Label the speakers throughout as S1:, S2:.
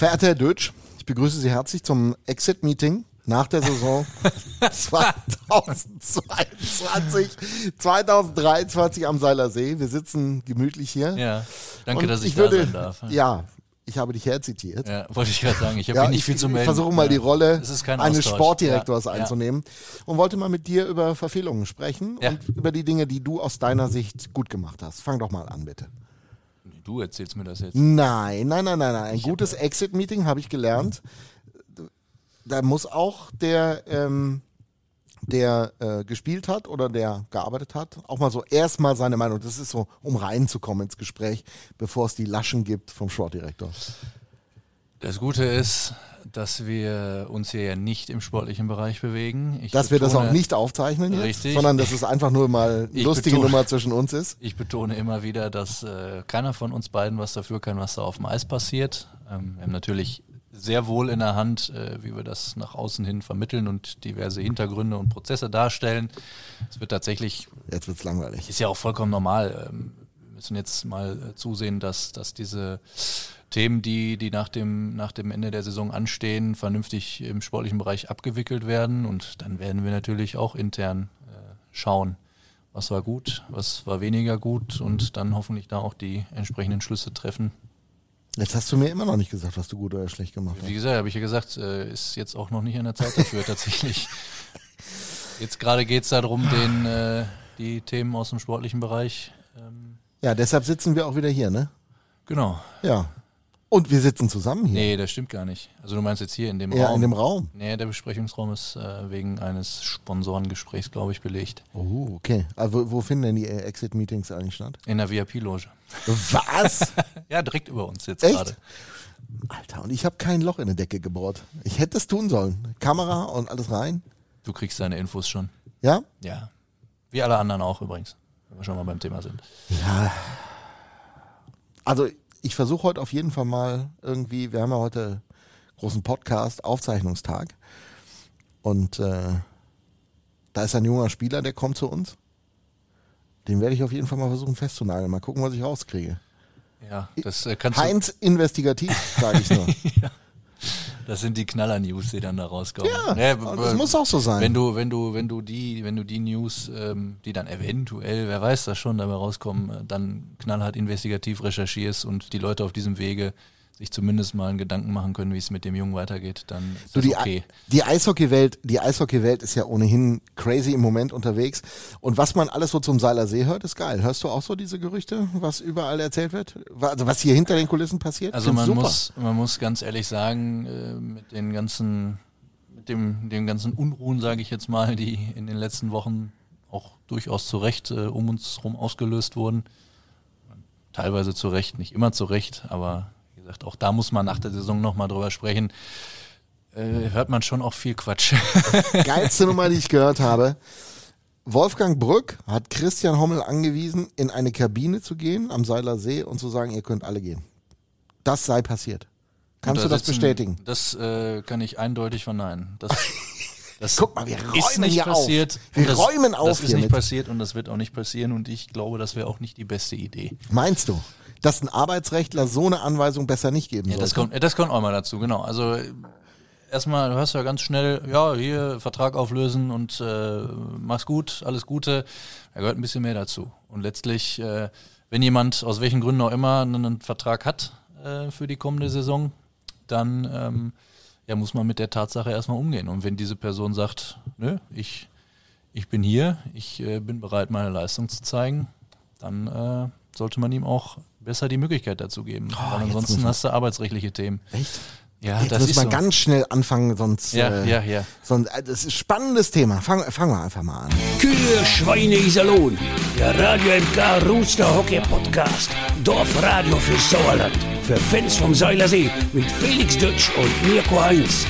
S1: Verehrter Herr Dötsch, ich begrüße Sie herzlich zum Exit-Meeting nach der Saison 2022, 2023 am Seiler See. Wir sitzen gemütlich hier.
S2: Ja, danke,
S1: Und
S2: dass ich,
S1: ich würde,
S2: da sein darf.
S1: Ja, ich habe dich herzitiert.
S2: Ja, wollte ich gerade sagen. Ich habe
S1: Ja,
S2: nicht
S1: ich
S2: viel zu melden.
S1: versuche mal die Rolle eines. Sportdirektors
S2: Ja,
S1: einzunehmen und wollte mal mit dir über Verfehlungen sprechen und über die Dinge, die du aus deiner Sicht gut gemacht hast. Fang doch mal an, bitte.
S2: Du erzählst mir das jetzt.
S1: Nein, nein, nein, nein, nein. Ein gutes Exit-Meeting habe ich gelernt. Da muss auch der, ähm, der äh, gespielt hat oder der gearbeitet hat, auch mal so erstmal seine Meinung. Das ist so, um reinzukommen ins Gespräch, bevor es die Laschen gibt vom Sportdirektor.
S2: Das Gute ist, dass wir uns hier ja nicht im sportlichen Bereich bewegen. Ich
S1: Dass wir das auch
S2: betone-
S1: nicht aufzeichnen jetzt,
S2: Richtig.
S1: sondern dass es einfach nur mal eine lustige
S2: betone-
S1: Nummer zwischen uns ist.
S2: Ich betone immer wieder, dass äh, keiner von uns beiden was dafür kann, was da auf dem Eis passiert. Ähm, wir haben natürlich sehr wohl in der Hand, äh, wie wir das nach außen hin vermitteln und diverse Hintergründe und Prozesse darstellen. Es wird tatsächlich
S1: Jetzt wird's langweilig.
S2: ist ja auch vollkommen normal. Ähm, Wir müssen jetzt mal äh, zusehen, dass, dass diese Themen, die, die nach, dem, nach dem Ende der Saison anstehen, vernünftig im sportlichen Bereich abgewickelt werden. Und dann werden wir natürlich auch intern äh, schauen, was war gut, was war weniger gut und dann hoffentlich da auch die entsprechenden Schlüsse treffen.
S1: Jetzt hast du mir immer noch nicht gesagt, was du gut oder schlecht gemacht hast.
S2: Wie gesagt, habe ich ja gesagt, äh, ist jetzt auch noch nicht an der Zeit dafür tatsächlich. Jetzt gerade geht es darum, den, äh, die Themen aus dem sportlichen Bereich. Ähm,
S1: Ja, deshalb sitzen wir auch wieder hier, ne?
S2: genau.
S1: Ja. Und wir sitzen zusammen hier.
S2: Nee, das stimmt gar nicht. Also du meinst jetzt hier in dem
S1: ja,
S2: Raum?
S1: in dem Raum.
S2: Nee, der Besprechungsraum ist äh, wegen eines Sponsorengesprächs, glaube ich, belegt.
S1: Oh, okay. Also, wo, finden denn die äh, Exit-Meetings eigentlich statt?
S2: In der VIP-Loge.
S1: Was?
S2: Ja, direkt über uns jetzt gerade.
S1: Alter, und ich habe kein Loch in der Decke gebohrt. Ich hätte es tun sollen. Kamera und alles rein.
S2: Du kriegst deine Infos schon.
S1: Ja?
S2: Ja. Wie alle anderen auch übrigens, wenn wir schon mal beim Thema sind.
S1: Ja. Also, ich versuche heute auf jeden Fall mal irgendwie, wir haben ja heute großen Podcast, Aufzeichnungstag. Und äh, da ist ein junger Spieler, der kommt zu uns. Den werde ich auf jeden Fall mal versuchen festzunageln. Mal gucken, was ich rauskriege.
S2: Ja, das äh, kannst du,
S1: Heinz investigativ, sage ich nur.
S2: das sind die Knaller-News, die dann da rauskommen.
S1: Ja, und
S2: b-
S1: das muss auch so sein.
S2: Wenn du, wenn du, wenn du die, wenn du die News, ähm, die dann eventuell, wer weiß das schon, dabei rauskommen, äh, dann knallhart investigativ recherchierst und die Leute auf diesem Wege sich zumindest mal einen Gedanken machen können, wie es mit dem Jungen weitergeht, dann ist
S1: Du, die,
S2: okay.
S1: die Eishockeywelt, die Eishockeywelt ist ja ohnehin crazy im Moment unterwegs. Und was man alles so zum Seiler See hört, ist geil. Hörst du auch so diese Gerüchte, was überall erzählt wird? Also was hier hinter den Kulissen passiert?
S2: Also man
S1: super.
S2: muss, man muss ganz ehrlich sagen, äh, mit den ganzen, mit dem, dem ganzen Unruhen, sage ich jetzt mal, die in den letzten Wochen auch durchaus zu Recht äh, um uns herum ausgelöst wurden. Teilweise zu Recht, nicht immer zu Recht, aber gesagt, auch da muss man nach der Saison nochmal drüber sprechen. Äh, hört man schon auch viel Quatsch.
S1: Geilste Nummer, die ich gehört habe. Wolfgang Brück hat Christian Hommel angewiesen, in eine Kabine zu gehen am Seiler See und zu sagen, ihr könnt alle gehen. Das sei passiert. Kannst
S2: Da
S1: du das
S2: sitzen-
S1: bestätigen?
S2: Das äh, kann ich eindeutig verneinen. Das, das
S1: Guck mal, wir
S2: ist
S1: räumen
S2: nicht
S1: hier
S2: passiert.
S1: auf. Wir
S2: das,
S1: räumen auf
S2: Das ist
S1: hiermit.
S2: nicht passiert und das wird auch nicht passieren und ich glaube, das wäre auch nicht die beste Idee.
S1: Meinst du, dass ein Arbeitsrechtler so eine Anweisung besser nicht geben
S2: Ja, das
S1: sollte?
S2: kommt, äh, das kommt auch mal dazu, genau. Also erstmal, du hörst ja ganz schnell, ja, hier Vertrag auflösen und äh, mach's gut, alles Gute. Da gehört ein bisschen mehr dazu. Und letztlich, äh, wenn jemand aus welchen Gründen auch immer einen Vertrag hat äh, für die kommende Saison, dann ähm, ja, muss man mit der Tatsache erstmal umgehen. Und wenn diese Person sagt, nö, ich, ich bin hier, ich äh, bin bereit, meine Leistung zu zeigen, dann äh, sollte man ihm auch besser die Möglichkeit dazu geben.
S1: Oh,
S2: ansonsten hast du arbeitsrechtliche Themen.
S1: Echt?
S2: Ja,
S1: Jetzt
S2: das
S1: muss
S2: ist
S1: man
S2: so.
S1: ganz schnell anfangen, sonst.
S2: ja,
S1: äh,
S2: ja, ja.
S1: sonst äh, das ist ein spannendes Thema. Fangen fangen wir einfach mal an.
S3: Kühe, Schweine, Iserlohn. Der Radio MK Rooster Hockey Podcast. Dorfradio für Sauerland. Für Fans vom Seilersee mit Felix Dutsch und Mirko Heinz.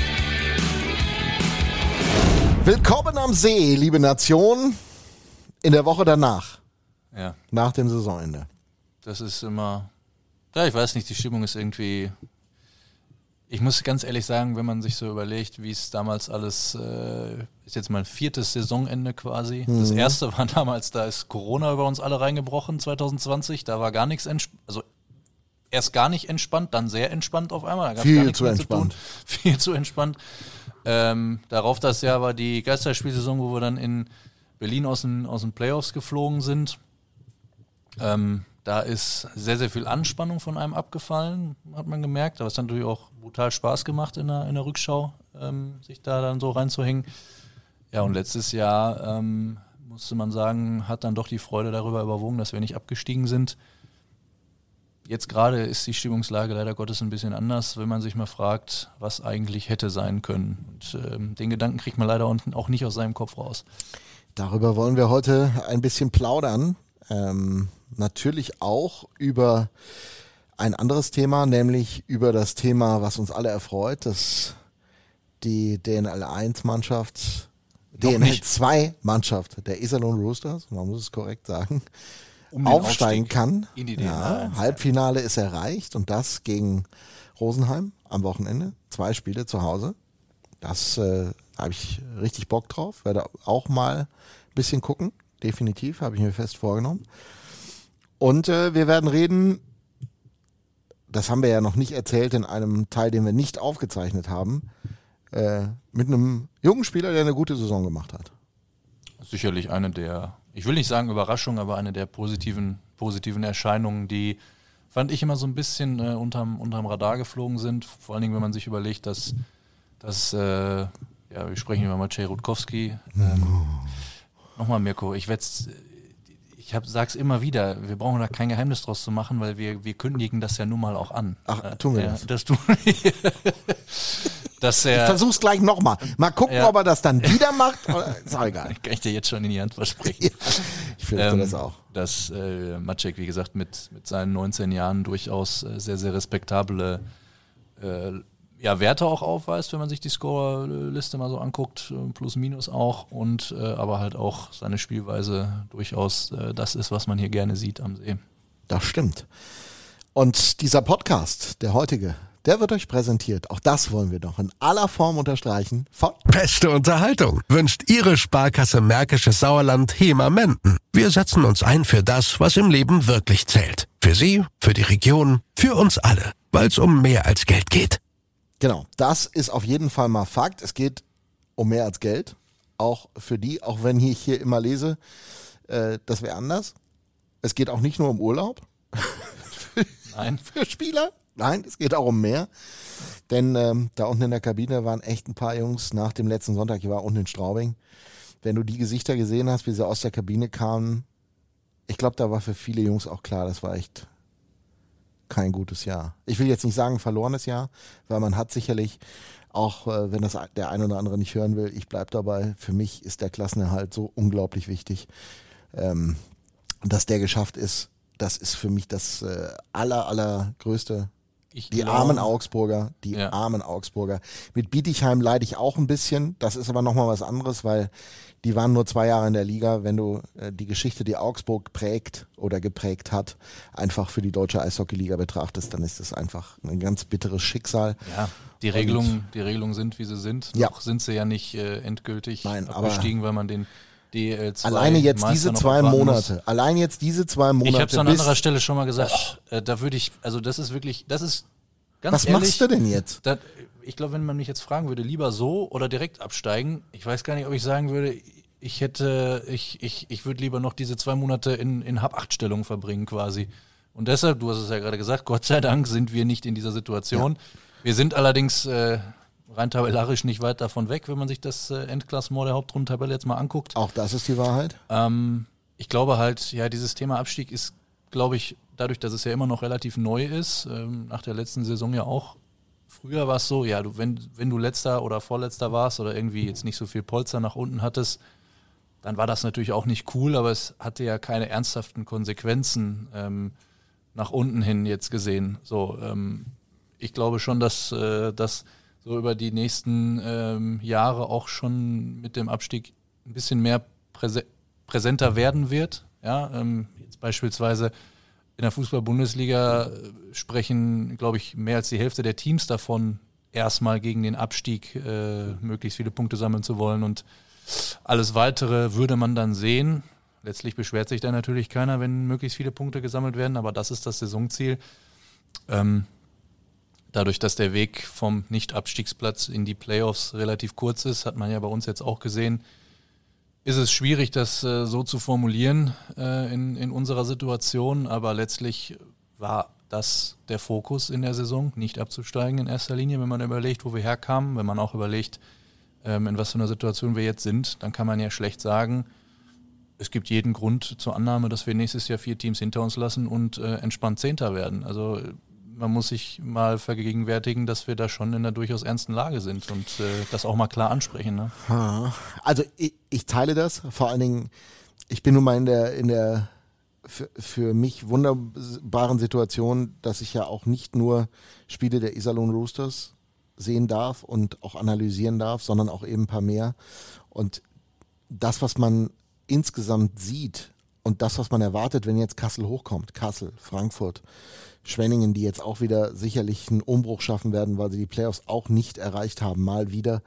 S1: Willkommen am See, liebe Nation, in der Woche danach,
S2: ja.
S1: nach dem Saisonende.
S2: Das ist immer. Ja, ich weiß nicht, die Stimmung ist irgendwie. Ich muss ganz ehrlich sagen, wenn man sich so überlegt, wie es damals alles, äh, ist jetzt mein viertes Saisonende quasi. Das erste war damals, da ist Corona über uns alle reingebrochen, 2020. Da war gar nichts, also erst gar nicht entspannt, dann sehr entspannt auf einmal.
S1: Viel
S2: gar nichts
S1: zu entspannt.
S2: Zu tun. Viel zu entspannt. Ähm, darauf das Jahr war die Geisterspielsaison, wo wir dann in Berlin aus den, aus den Playoffs geflogen sind. Ähm, da ist sehr, sehr viel Anspannung von einem abgefallen, hat man gemerkt. Aber es hat natürlich auch brutal Spaß gemacht in der, in der Rückschau, ähm, sich da dann so reinzuhängen. Ja, und letztes Jahr ähm, musste man sagen, hat dann doch die Freude darüber überwogen, dass wir nicht abgestiegen sind. Jetzt gerade ist die Stimmungslage leider Gottes ein bisschen anders, wenn man sich mal fragt, was eigentlich hätte sein können. Und ähm, den Gedanken kriegt man leider unten auch nicht aus seinem Kopf raus.
S1: Darüber wollen wir heute ein bisschen plaudern. Ähm, natürlich auch über ein anderes Thema, nämlich über das Thema, was uns alle erfreut, dass die DNL1-Mannschaft,
S2: Noch nicht.
S1: DNL2-Mannschaft der Iserlohn Roosters, man muss es korrekt sagen,
S2: Um
S1: aufsteigen kann.
S2: in die
S1: ja,
S2: DNL1,
S1: Halbfinale ist erreicht und das gegen Rosenheim am Wochenende. Zwei Spiele zu Hause. Das äh, habe ich richtig Bock drauf. Werde auch mal ein bisschen gucken. Definitiv, habe ich mir fest vorgenommen. Und äh, wir werden reden, das haben wir ja noch nicht erzählt in einem Teil, den wir nicht aufgezeichnet haben, äh, mit einem jungen Spieler, der eine gute Saison gemacht hat.
S2: sicherlich eine der, ich will nicht sagen Überraschung, aber eine der positiven, positiven Erscheinungen, die fand ich immer so ein bisschen äh, unterm, unterm Radar geflogen sind. Vor allen Dingen, wenn man sich überlegt, dass, dass äh, ja, wir sprechen über Maciej Rutkowski. Ähm, Nochmal, Mirko, ich werde ich hab, sag's immer wieder, wir brauchen da kein Geheimnis draus zu machen, weil wir, wir kündigen das ja nun mal auch an.
S1: Ach,
S2: Äh,
S1: tun wir
S2: ja,
S1: das?
S2: das tun dass
S1: Ich
S2: er,
S1: versuch's gleich nochmal. Mal gucken,
S2: Ja.
S1: ob er das dann wieder macht. Oder, ist auch egal.
S2: kann ich dir jetzt schon in die Hand versprechen.
S1: Ich fürchte
S2: Ähm,
S1: das auch.
S2: Dass äh, Maciek, wie gesagt, mit, mit seinen 19 Jahren durchaus äh, sehr, sehr respektable äh, ja, Werte auch aufweist, wenn man sich die Scorerliste mal so anguckt, äh, plus minus auch, und äh, aber halt auch seine Spielweise durchaus äh, das ist, was man hier gerne sieht am See.
S1: Das stimmt. Und dieser Podcast, der heutige, der wird euch präsentiert. Auch das wollen wir noch in aller Form unterstreichen. Von
S4: Beste Unterhaltung wünscht Ihre Sparkasse Märkisches Sauerland HEMA Menden. Wir setzen uns ein für das, was im Leben wirklich zählt. Für Sie, für die Region, für uns alle. Weil es um mehr als Geld geht.
S1: Genau, das ist auf jeden Fall mal Fakt. Es geht um mehr als Geld. Auch für die, auch wenn ich hier immer lese, äh, das wäre anders. Es geht auch nicht nur um Urlaub
S2: Nein,
S1: für Spieler. Nein, es geht auch um mehr. Denn ähm, da unten in der Kabine waren echt ein paar Jungs nach dem letzten Sonntag, ich war unten in Straubing. Wenn du die Gesichter gesehen hast, wie sie aus der Kabine kamen, ich glaube, da war für viele Jungs auch klar, das war echt kein gutes Jahr. Ich will jetzt nicht sagen verlorenes Jahr, weil man hat sicherlich, auch äh, wenn das der ein oder andere nicht hören will, ich bleib dabei, für mich ist der Klassenerhalt so unglaublich wichtig. Ähm, dass der geschafft ist, das ist für mich das äh, aller, allergrößte.
S2: ich
S1: Die
S2: glaube-
S1: armen Augsburger, die
S2: Ja.
S1: armen Augsburger. Mit Bietigheim leide ich auch ein bisschen. Das ist aber nochmal was anderes, weil die waren nur zwei Jahre in der Liga. Wenn du äh, die Geschichte, die Augsburg prägt oder geprägt hat, einfach für die deutsche Eishockeyliga betrachtest, dann ist das einfach ein ganz bitteres Schicksal.
S2: Ja, die Regelungen, die Regelungen sind, wie sie sind.
S1: Ja.
S2: Noch sind sie ja nicht äh, endgültig
S1: Nein,
S2: abgestiegen, weil man den DL2
S1: Alleine jetzt
S2: Meister
S1: diese zwei
S2: abwarten muss.
S1: Monate, allein jetzt diese zwei Monate.
S2: Ich habe es an anderer Stelle schon mal gesagt. Äh, da würde ich, also das ist wirklich, das ist ganz
S1: Was
S2: ehrlich.
S1: machst du denn jetzt?
S2: Das, ich glaube, wenn man mich jetzt fragen würde, lieber so oder direkt absteigen, ich weiß gar nicht, ob ich sagen würde, ich hätte, ich, ich, ich würde lieber noch diese zwei Monate in, in Hab-8-Stellung verbringen quasi. Und deshalb, du hast es ja gerade gesagt, Gott sei Dank sind wir nicht in dieser Situation. Wir sind allerdings äh, rein tabellarisch nicht weit davon weg, wenn man sich das äh, Endklassement der Hauptrundentabelle jetzt mal anguckt.
S1: Auch das ist die Wahrheit.
S2: Ähm, ich glaube halt, ja, dieses Thema Abstieg ist, glaube ich, dadurch, dass es ja immer noch relativ neu ist, ähm, nach der letzten Saison ja auch. Früher war es so, ja, du, wenn, wenn du letzter oder vorletzter warst oder irgendwie jetzt nicht so viel Polster nach unten hattest, dann war das natürlich auch nicht cool, aber es hatte ja keine ernsthaften Konsequenzen ähm, nach unten hin jetzt gesehen. So, ähm, ich glaube schon, dass äh, das so über die nächsten ähm, Jahre auch schon mit dem Abstieg ein bisschen mehr präse präsenter werden wird. Ja, ähm, jetzt beispielsweise in der Fußball-Bundesliga äh, sprechen, glaube ich, mehr als die Hälfte der Teams davon, erstmal gegen den Abstieg äh, möglichst viele Punkte sammeln zu wollen und alles weitere würde man dann sehen. Letztlich beschwert sich da natürlich keiner, wenn möglichst viele Punkte gesammelt werden, aber das ist das Saisonziel. Ähm, dadurch, dass der Weg vom Nicht-Abstiegsplatz in die Playoffs relativ kurz ist, hat man ja bei uns jetzt auch gesehen, ist es schwierig, das äh, so zu formulieren äh, in, in unserer Situation, aber letztlich war das der Fokus in der Saison, nicht abzusteigen in erster Linie, wenn man überlegt, wo wir herkamen, wenn man auch überlegt, ähm, in was für einer Situation wir jetzt sind, dann kann man ja schlecht sagen, es gibt jeden Grund zur Annahme, dass wir nächstes Jahr vier Teams hinter uns lassen und äh, entspannt Zehnter werden. Also man muss sich mal vergegenwärtigen, dass wir da schon in einer durchaus ernsten Lage sind und äh, das auch mal klar ansprechen. Ne?
S1: Also ich, ich, teile das. Vor allen Dingen, ich bin nun mal in der, in der für, für mich wunderbaren Situation, dass ich ja auch nicht nur Spiele der Iserlohn Roosters sehen darf und auch analysieren darf, sondern auch eben ein paar mehr. Und das, was man insgesamt sieht und das, was man erwartet, wenn jetzt Kassel hochkommt, Kassel, Frankfurt, Schwenningen, die jetzt auch wieder sicherlich einen Umbruch schaffen werden, weil sie die Playoffs auch nicht erreicht haben, mal wieder.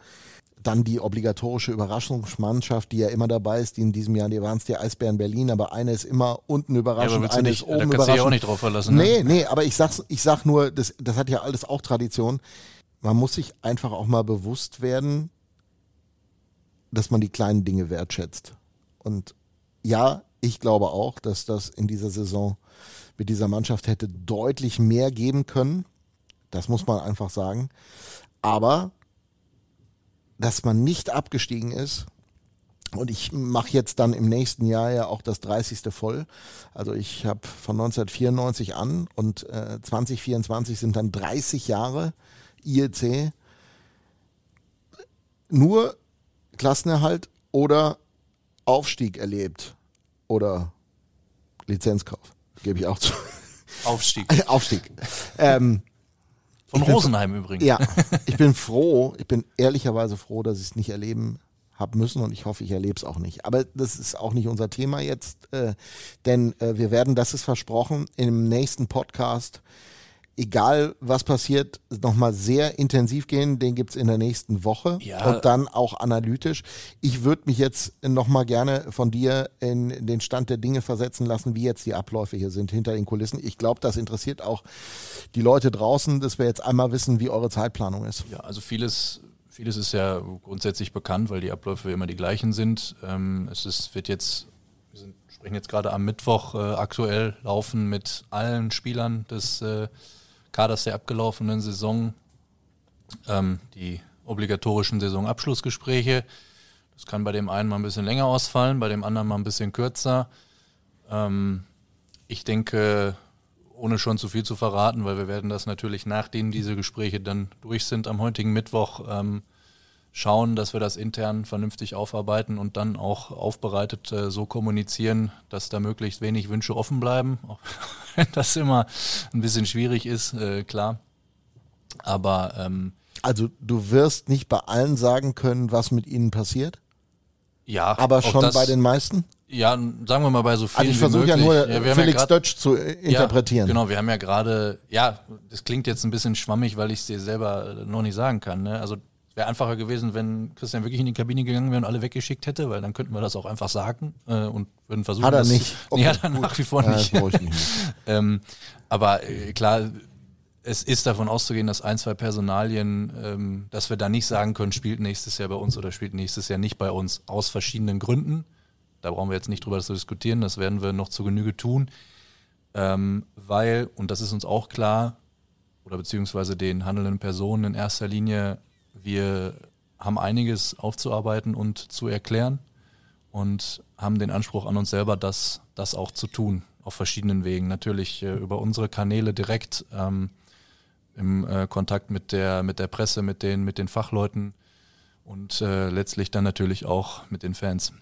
S1: Dann die obligatorische Überraschungsmannschaft, die ja immer dabei ist, die in diesem Jahr, die waren es die Eisbären Berlin, aber eine ist immer unten überraschend, ja, eine
S2: nicht,
S1: ist oben
S2: da
S1: überraschend.
S2: Kannst du ja auch nicht drauf verlassen. Ne?
S1: Nee, nee, aber ich sag's, ich sag nur, das, das hat ja alles auch Tradition. Man muss sich einfach auch mal bewusst werden, dass man die kleinen Dinge wertschätzt. Und ja, ich glaube auch, dass das in dieser Saison mit dieser Mannschaft hätte deutlich mehr geben können. Das muss man einfach sagen. Aber dass man nicht abgestiegen ist, und ich mache jetzt dann im nächsten Jahr ja auch das 30. voll. Also ich habe von 1994 an und äh, 2024 sind dann 30 Jahre IEC. Nur Klassenerhalt oder Aufstieg erlebt oder Lizenzkauf, gebe ich auch zu.
S2: Aufstieg.
S1: Aufstieg. Ähm,
S2: Von Rosenheim übrigens.
S1: Ja, ich bin froh, ich bin ehrlicherweise froh, dass ich es nicht erleben habe müssen und ich hoffe, ich erlebe es auch nicht. Aber das ist auch nicht unser Thema jetzt, äh, denn äh, wir werden, das ist versprochen, im nächsten Podcast egal was passiert, nochmal sehr intensiv gehen. Den gibt es in der nächsten Woche
S2: ja.
S1: und dann auch analytisch. Ich würde mich jetzt nochmal gerne von dir in den Stand der Dinge versetzen lassen, wie jetzt die Abläufe hier sind hinter den Kulissen. Ich glaube, das interessiert auch die Leute draußen, dass wir jetzt einmal wissen, wie eure Zeitplanung ist.
S2: Ja, also vieles. Vieles ist ja grundsätzlich bekannt, weil die Abläufe immer die gleichen sind. Ähm, es ist, wird jetzt, wir sind, sprechen jetzt gerade am Mittwoch äh, aktuell laufen mit allen Spielern des äh, Kaders der abgelaufenen Saison ähm, die obligatorischen Saisonabschlussgespräche. Das kann bei dem einen mal ein bisschen länger ausfallen, bei dem anderen mal ein bisschen kürzer. Ähm, ich denke, ohne schon zu viel zu verraten, weil wir werden das natürlich, nachdem diese Gespräche dann durch sind am heutigen Mittwoch, ähm, schauen, dass wir das intern vernünftig aufarbeiten und dann auch aufbereitet äh, so kommunizieren, dass da möglichst wenig Wünsche offen bleiben. Auch wenn das immer ein bisschen schwierig ist, äh, klar. Aber ähm,
S1: also du wirst nicht bei allen sagen können, was mit ihnen passiert?
S2: Ja.
S1: Aber schon das, bei den meisten?
S2: Ja, sagen wir mal bei so vielen
S1: Also ich versuche ja nur ja, Felix ja Dötsch zu äh, interpretieren.
S2: Ja, genau, wir haben ja gerade, ja, das klingt jetzt ein bisschen schwammig, weil ich es dir selber noch nicht sagen kann. Ne? Also Wäre einfacher gewesen, wenn Christian wirklich in die Kabine gegangen wäre und alle weggeschickt hätte, weil dann könnten wir das auch einfach sagen äh, und würden versuchen.
S1: Hat er nicht.
S2: Okay, nee, hat er nach wie vor ja, nicht. nicht. ähm, aber äh, klar, es ist davon auszugehen, dass ein, zwei Personalien, ähm, dass wir da nicht sagen können, spielt nächstes Jahr bei uns oder spielt nächstes Jahr nicht bei uns, aus verschiedenen Gründen. Da brauchen wir jetzt nicht drüber zu diskutieren, das werden wir noch zu Genüge tun. Ähm, weil, und das ist uns auch klar, oder beziehungsweise den handelnden Personen in erster Linie, wir haben einiges aufzuarbeiten und zu erklären und haben den Anspruch an uns selber, das, das auch zu tun, auf verschiedenen Wegen. Natürlich äh, über unsere Kanäle direkt ähm, im äh, Kontakt mit der, mit der Presse, mit den, mit den Fachleuten und äh, letztlich dann natürlich auch mit den Fans.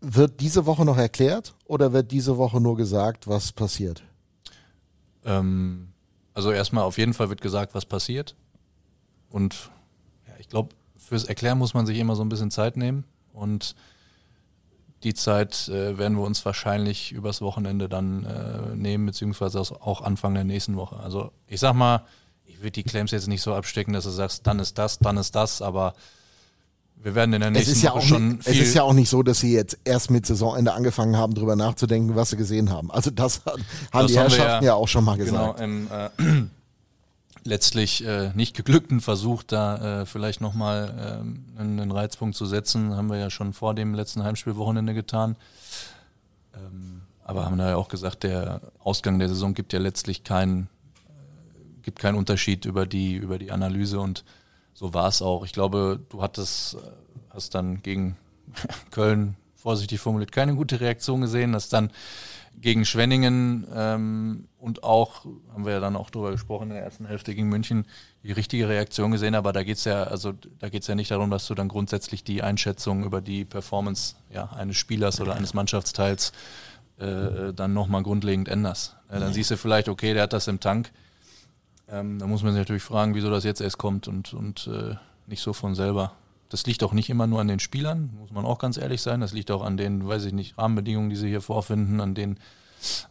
S1: Wird diese Woche noch erklärt oder wird diese Woche nur gesagt, was passiert?
S2: Ähm, also erstmal auf jeden Fall wird gesagt, was passiert. Und ich glaube, fürs Erklären muss man sich immer so ein bisschen Zeit nehmen und die Zeit äh, werden wir uns wahrscheinlich übers Wochenende dann äh, nehmen, beziehungsweise auch Anfang der nächsten Woche. Also ich sag mal, ich würde die Claims jetzt nicht so abstecken, dass du sagst, dann ist das, dann ist das, aber wir werden in der
S1: Es
S2: nächsten
S1: ist, ja
S2: Woche
S1: auch
S2: schon
S1: nicht, es ist ja auch nicht so, dass sie jetzt erst mit Saisonende angefangen haben, darüber nachzudenken, was sie gesehen haben. Also das haben
S2: Das
S1: die
S2: haben
S1: Herrschaften ja, auch schon mal
S2: genau,
S1: gesagt.
S2: im äh, letztlich äh, nicht geglückten Versuch, da äh, vielleicht nochmal ähm, einen, Reizpunkt zu setzen, haben wir ja schon vor dem letzten Heimspielwochenende getan. Ähm, aber haben da ja auch gesagt, der Ausgang der Saison gibt ja letztlich keinen äh, gibt keinen Unterschied über die über die Analyse und so war es auch. Ich glaube, du hattest äh, hast dann gegen Köln vorsichtig formuliert keine gute Reaktion gesehen, hast dann gegen Schwenningen ähm, und auch, haben wir ja dann auch drüber gesprochen, in der ersten Hälfte gegen München, die richtige Reaktion gesehen, aber da geht's ja, also da geht's ja nicht darum, dass du dann grundsätzlich die Einschätzung über die Performance ja, eines Spielers oder eines Mannschaftsteils äh, dann nochmal grundlegend änderst. Äh, dann siehst du vielleicht, okay, der hat das im Tank. Ähm, da muss man sich natürlich fragen, wieso das jetzt erst kommt und, und äh, nicht so von selber. Das liegt auch nicht immer nur an den Spielern, muss man auch ganz ehrlich sein. Das liegt auch an den, weiß ich nicht, Rahmenbedingungen, die sie hier vorfinden, an den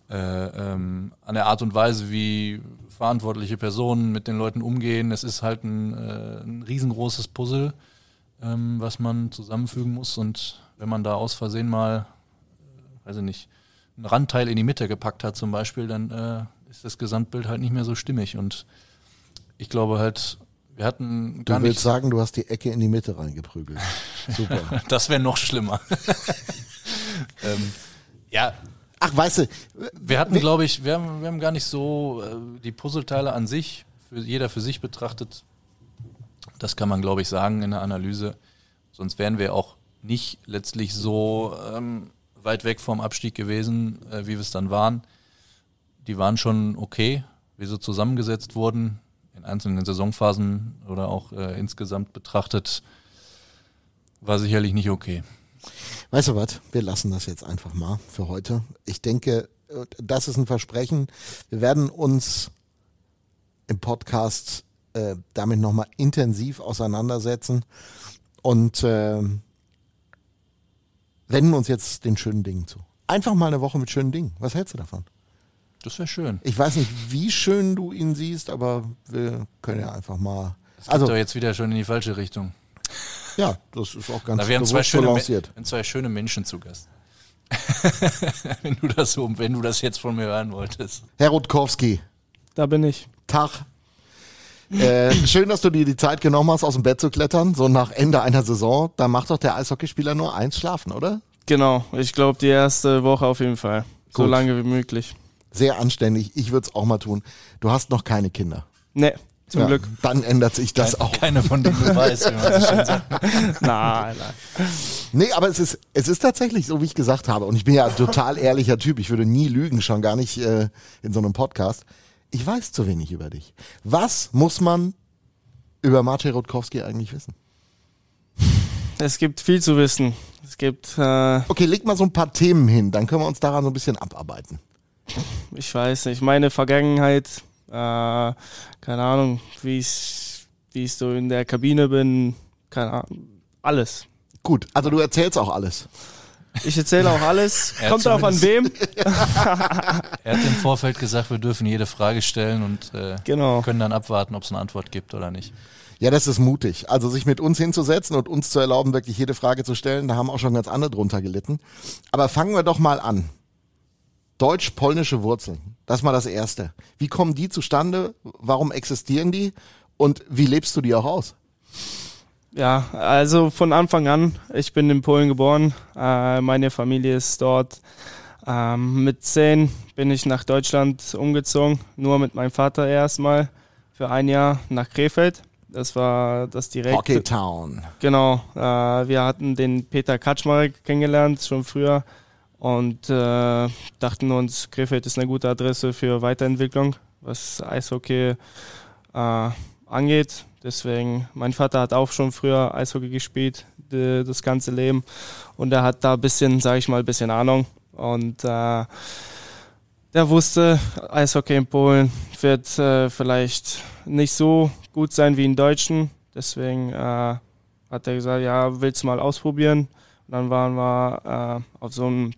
S2: äh, ähm, an der Art und Weise, wie verantwortliche Personen mit den Leuten umgehen. Es ist halt ein, äh, ein riesengroßes Puzzle, ähm, was man zusammenfügen muss. Und wenn man da aus Versehen mal, äh, weiß ich nicht, einen Randteil in die Mitte gepackt hat zum Beispiel, dann äh, ist das Gesamtbild halt nicht mehr so stimmig. Und ich glaube halt, wir hatten
S1: Du willst sagen, du hast die Ecke in die Mitte reingeprügelt. Super.
S2: Das wäre noch schlimmer. ähm, ja,
S1: Ach, weißt du,
S2: Wir hatten, glaube ich, wir haben, wir haben gar nicht so äh, die Puzzleteile an sich, für jeder für sich betrachtet. Das kann man, glaube ich, sagen in der Analyse. Sonst wären wir auch nicht letztlich so ähm, weit weg vom Abstieg gewesen, äh, wie wir es dann waren. Die waren schon okay, wie sie zusammengesetzt wurden, in einzelnen Saisonphasen oder auch äh, insgesamt betrachtet, war sicherlich nicht okay.
S1: Weißt du was? Wir lassen das jetzt einfach mal für heute. Ich denke, äh, das ist ein Versprechen. Wir werden uns im Podcast äh, damit nochmal intensiv auseinandersetzen und äh, wenden uns jetzt den schönen Dingen zu. Einfach mal eine Woche mit schönen Dingen. Was hältst du davon?
S2: Das wäre schön.
S1: Ich weiß nicht, wie schön du ihn siehst, aber wir können ja einfach mal.
S2: Das geht
S1: Also,
S2: doch jetzt wieder schon in die falsche Richtung.
S1: ja, das ist auch ganz
S2: Na, wir haben zwei
S1: so
S2: schöne,
S1: lanciert.
S2: wir haben zwei schöne Menschen zu Gast. wenn du das so, wenn du das jetzt von mir hören wolltest.
S1: Herr Rutkowski,
S5: Da bin ich.
S1: Tag. Äh, schön, dass du dir die Zeit genommen hast, aus dem Bett zu klettern, so nach Ende einer Saison. Da macht doch der Eishockeyspieler nur eins schlafen, oder?
S5: Genau, ich glaube die erste Woche auf jeden Fall. So
S1: Gut.
S5: lange wie möglich.
S1: Sehr anständig. Ich würde es auch mal tun. Du hast noch keine Kinder.
S5: Ne, zum
S1: Ja,
S5: Glück.
S1: Dann ändert sich das auch.
S2: Keine von denen du weißt, wie man so schön sagt.
S5: nein, nein.
S1: Nee, aber es ist, es ist tatsächlich so, wie ich gesagt habe. Und ich bin ja ein total ehrlicher Typ. Ich würde nie lügen, schon gar nicht äh, in so einem Podcast. Ich weiß zu wenig über dich. Was muss man über Maciej Rutkowski eigentlich wissen?
S5: Es gibt viel zu wissen. Es gibt, äh,
S1: Okay, leg mal so ein paar Themen hin, dann können wir uns daran so ein bisschen abarbeiten.
S5: Ich weiß nicht, meine Vergangenheit, äh, keine Ahnung, wie ich, wie ich so in der Kabine bin, keine Ahnung, alles.
S1: Gut, also du erzählst auch alles.
S5: Ich erzähle auch alles.
S2: Ja,
S5: Kommt drauf an wem.
S2: Er hat im Vorfeld gesagt, wir dürfen jede Frage stellen und äh,
S5: Genau.
S2: können dann abwarten, ob es eine Antwort gibt oder nicht.
S1: Ja, das ist mutig. Also sich mit uns hinzusetzen und uns zu erlauben, wirklich jede Frage zu stellen, da haben auch schon ganz andere drunter gelitten. Aber fangen wir doch mal an. Deutsch-polnische Wurzeln. Das ist mal das Erste. Wie kommen die zustande? Warum existieren die? Und wie lebst du die auch aus?
S5: Ja, also von Anfang an, ich bin in Polen geboren, äh, meine Familie ist dort. Ähm, mit zehn bin ich nach Deutschland umgezogen, nur mit meinem Vater erstmal für ein Jahr nach Krefeld. Das war das direkte.
S1: Hockey Town.
S5: Genau, äh, wir hatten den Peter Kaczmarek kennengelernt, schon früher. Und äh, dachten uns, Krefeld ist eine gute Adresse für Weiterentwicklung, was Eishockey äh, angeht. Deswegen, mein Vater hat auch schon früher Eishockey gespielt, de, das ganze Leben. Und er hat da ein bisschen, sage ich mal, ein bisschen Ahnung. Und äh, der wusste, Eishockey in Polen wird äh, vielleicht nicht so gut sein wie in Deutschen. Deswegen äh, hat er gesagt, ja, willst du mal ausprobieren? Und dann waren wir äh, auf so einem